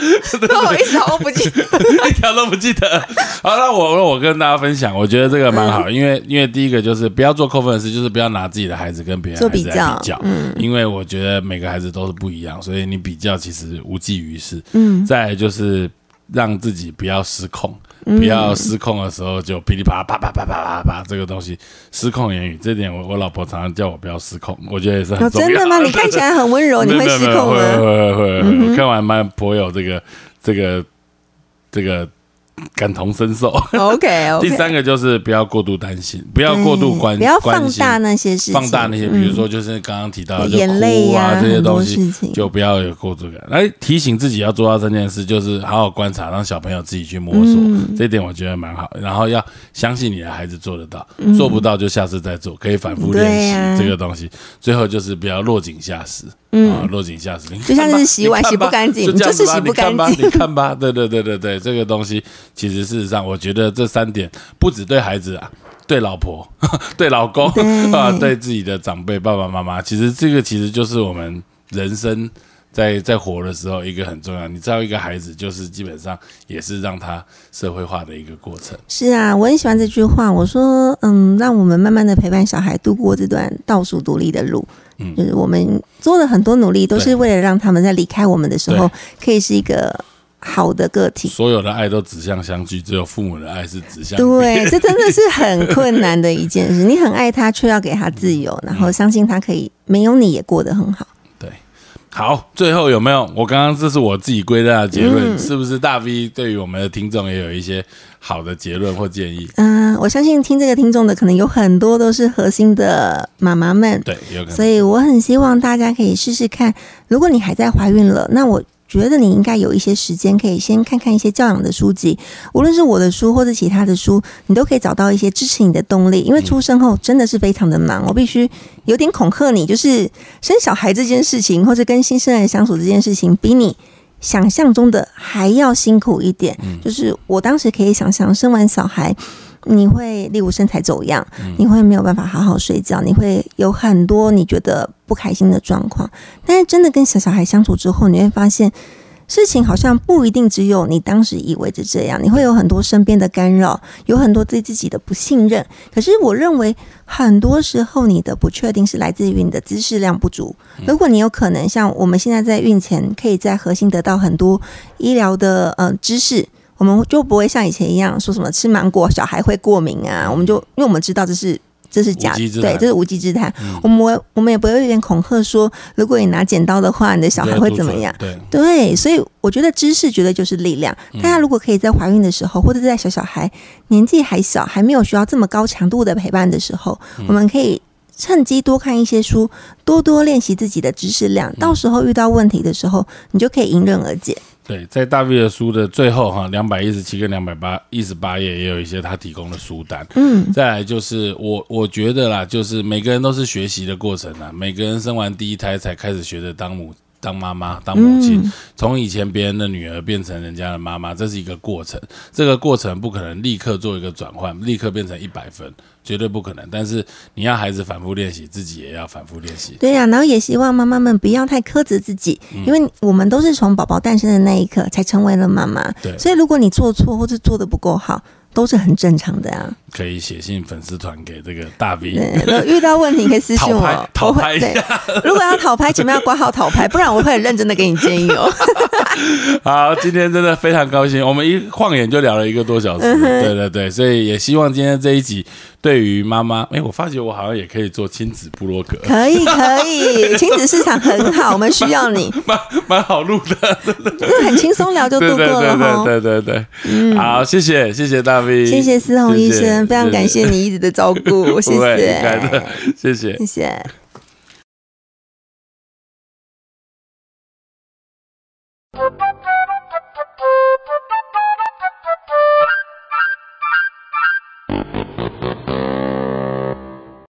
我一条都不记得，[laughs] 一条都不记得。好，那我我跟大家分享，我觉得这个蛮好，因为因为第一个就是不要做扣分的事，就是不要拿自己的孩子跟别人做比较。嗯，因为我觉得每个孩子都是不一样，所以你比较其实无济于事。嗯，再就是让自己不要失控。不要失控的时候就噼里啪啦啪啪啪啪啪啪，这个东西失控言语，这点我我老婆常常叫我不要失控，我觉得也是很重要。真的吗？[laughs] 你看起来很温柔，你会失控吗？会会会会，看完蛮颇有这个这个这个。感同身受。OK，[laughs] 第三个就是不要过度担心，不要过度关，不要放大那些事情，放大那些，比如说就是刚刚提到的眼泪啊这些东西，就不要有过度感。来提醒自己要做到这件事，就是好好观察，让小朋友自己去摸索。这点我觉得蛮好。然后要相信你的孩子做得到，做不到就下次再做，可以反复练习这个东西。最后就是不要落井下石。嗯，落井下石，就像是洗碗洗不干净，就是洗不干净。你看吧，对对对对对，这个东西其实事实上，我觉得这三点不止对孩子啊，对老婆、[laughs] 对老公啊，对自己的长辈、爸爸妈妈，其实这个其实就是我们人生在在活的时候一个很重要。你知道，一个孩子就是基本上也是让他社会化的一个过程。是啊，我很喜欢这句话。我说，嗯，让我们慢慢的陪伴小孩度过这段倒数独立的路。嗯，就是我们做了很多努力，都是为了让他们在离开我们的时候，可以是一个好的个体。所有的爱都指向相聚，只有父母的爱是指向。对，这真的是 [laughs] 很困难的一件事。你很爱他，却要给他自由，然后相信他可以没有你也过得很好。对，好，最后有没有？我刚刚这是我自己归纳的结论，是不是大 V 对于我们的听众也有一些？好的结论或建议。嗯，我相信听这个听众的可能有很多都是核心的妈妈们，对，有可能。所以我很希望大家可以试试看，如果你还在怀孕了，那我觉得你应该有一些时间可以先看看一些教养的书籍，无论是我的书或者其他的书，你都可以找到一些支持你的动力。因为出生后真的是非常的忙，我必须有点恐吓你，就是生小孩这件事情，或者跟新生儿相处这件事情，比你。想象中的还要辛苦一点，就是我当时可以想象，生完小孩你会例如身材走样，你会没有办法好好睡觉，你会有很多你觉得不开心的状况。但是真的跟小小孩相处之后，你会发现。事情好像不一定只有你当时以为的这样，你会有很多身边的干扰，有很多对自己的不信任。可是我认为，很多时候你的不确定是来自于你的知识量不足。如果你有可能像我们现在在孕前，可以在核心得到很多医疗的呃知识，我们就不会像以前一样说什么吃芒果小孩会过敏啊。我们就因为我们知道这是。这是假，对，这是无稽之谈。我们我们也不会有点恐吓说，如果你拿剪刀的话，你的小孩会怎么样？对，对，所以我觉得知识绝对就是力量。大家如果可以在怀孕的时候，或者在小小孩年纪还小，还没有需要这么高强度的陪伴的时候，我们可以趁机多看一些书，多多练习自己的知识量。到时候遇到问题的时候，你就可以迎刃而解。对，在大卫的书的最后哈，两百一十七跟两百八一十八页也有一些他提供的书单。嗯，再来就是我我觉得啦，就是每个人都是学习的过程啊，每个人生完第一胎才开始学着当母。当妈妈、当母亲，从以前别人的女儿变成人家的妈妈，这是一个过程。这个过程不可能立刻做一个转换，立刻变成一百分，绝对不可能。但是你要孩子反复练习，自己也要反复练习。对呀，然后也希望妈妈们不要太苛责自己，因为我们都是从宝宝诞生的那一刻才成为了妈妈。对，所以如果你做错或者做的不够好。都是很正常的呀，可以写信粉丝团给这个大 V，遇到问题可以私信我，[laughs] 讨拍一下。如果要讨拍，前面要挂号讨拍，不然我会很认真的给你建议哦。[laughs] 好，今天真的非常高兴，我们一晃眼就聊了一个多小时，对对对，所以也希望今天这一集。对于妈妈，哎，我发觉我好像也可以做亲子部落格，可以可以，[laughs] 亲子市场很好，我们需要你，蛮蛮好录的，很轻松聊就度过了对对对对，嗯，好，谢谢谢谢大 V，谢谢思宏医生，非常感谢你一直的照顾，[laughs] 谢谢，谢谢，谢谢。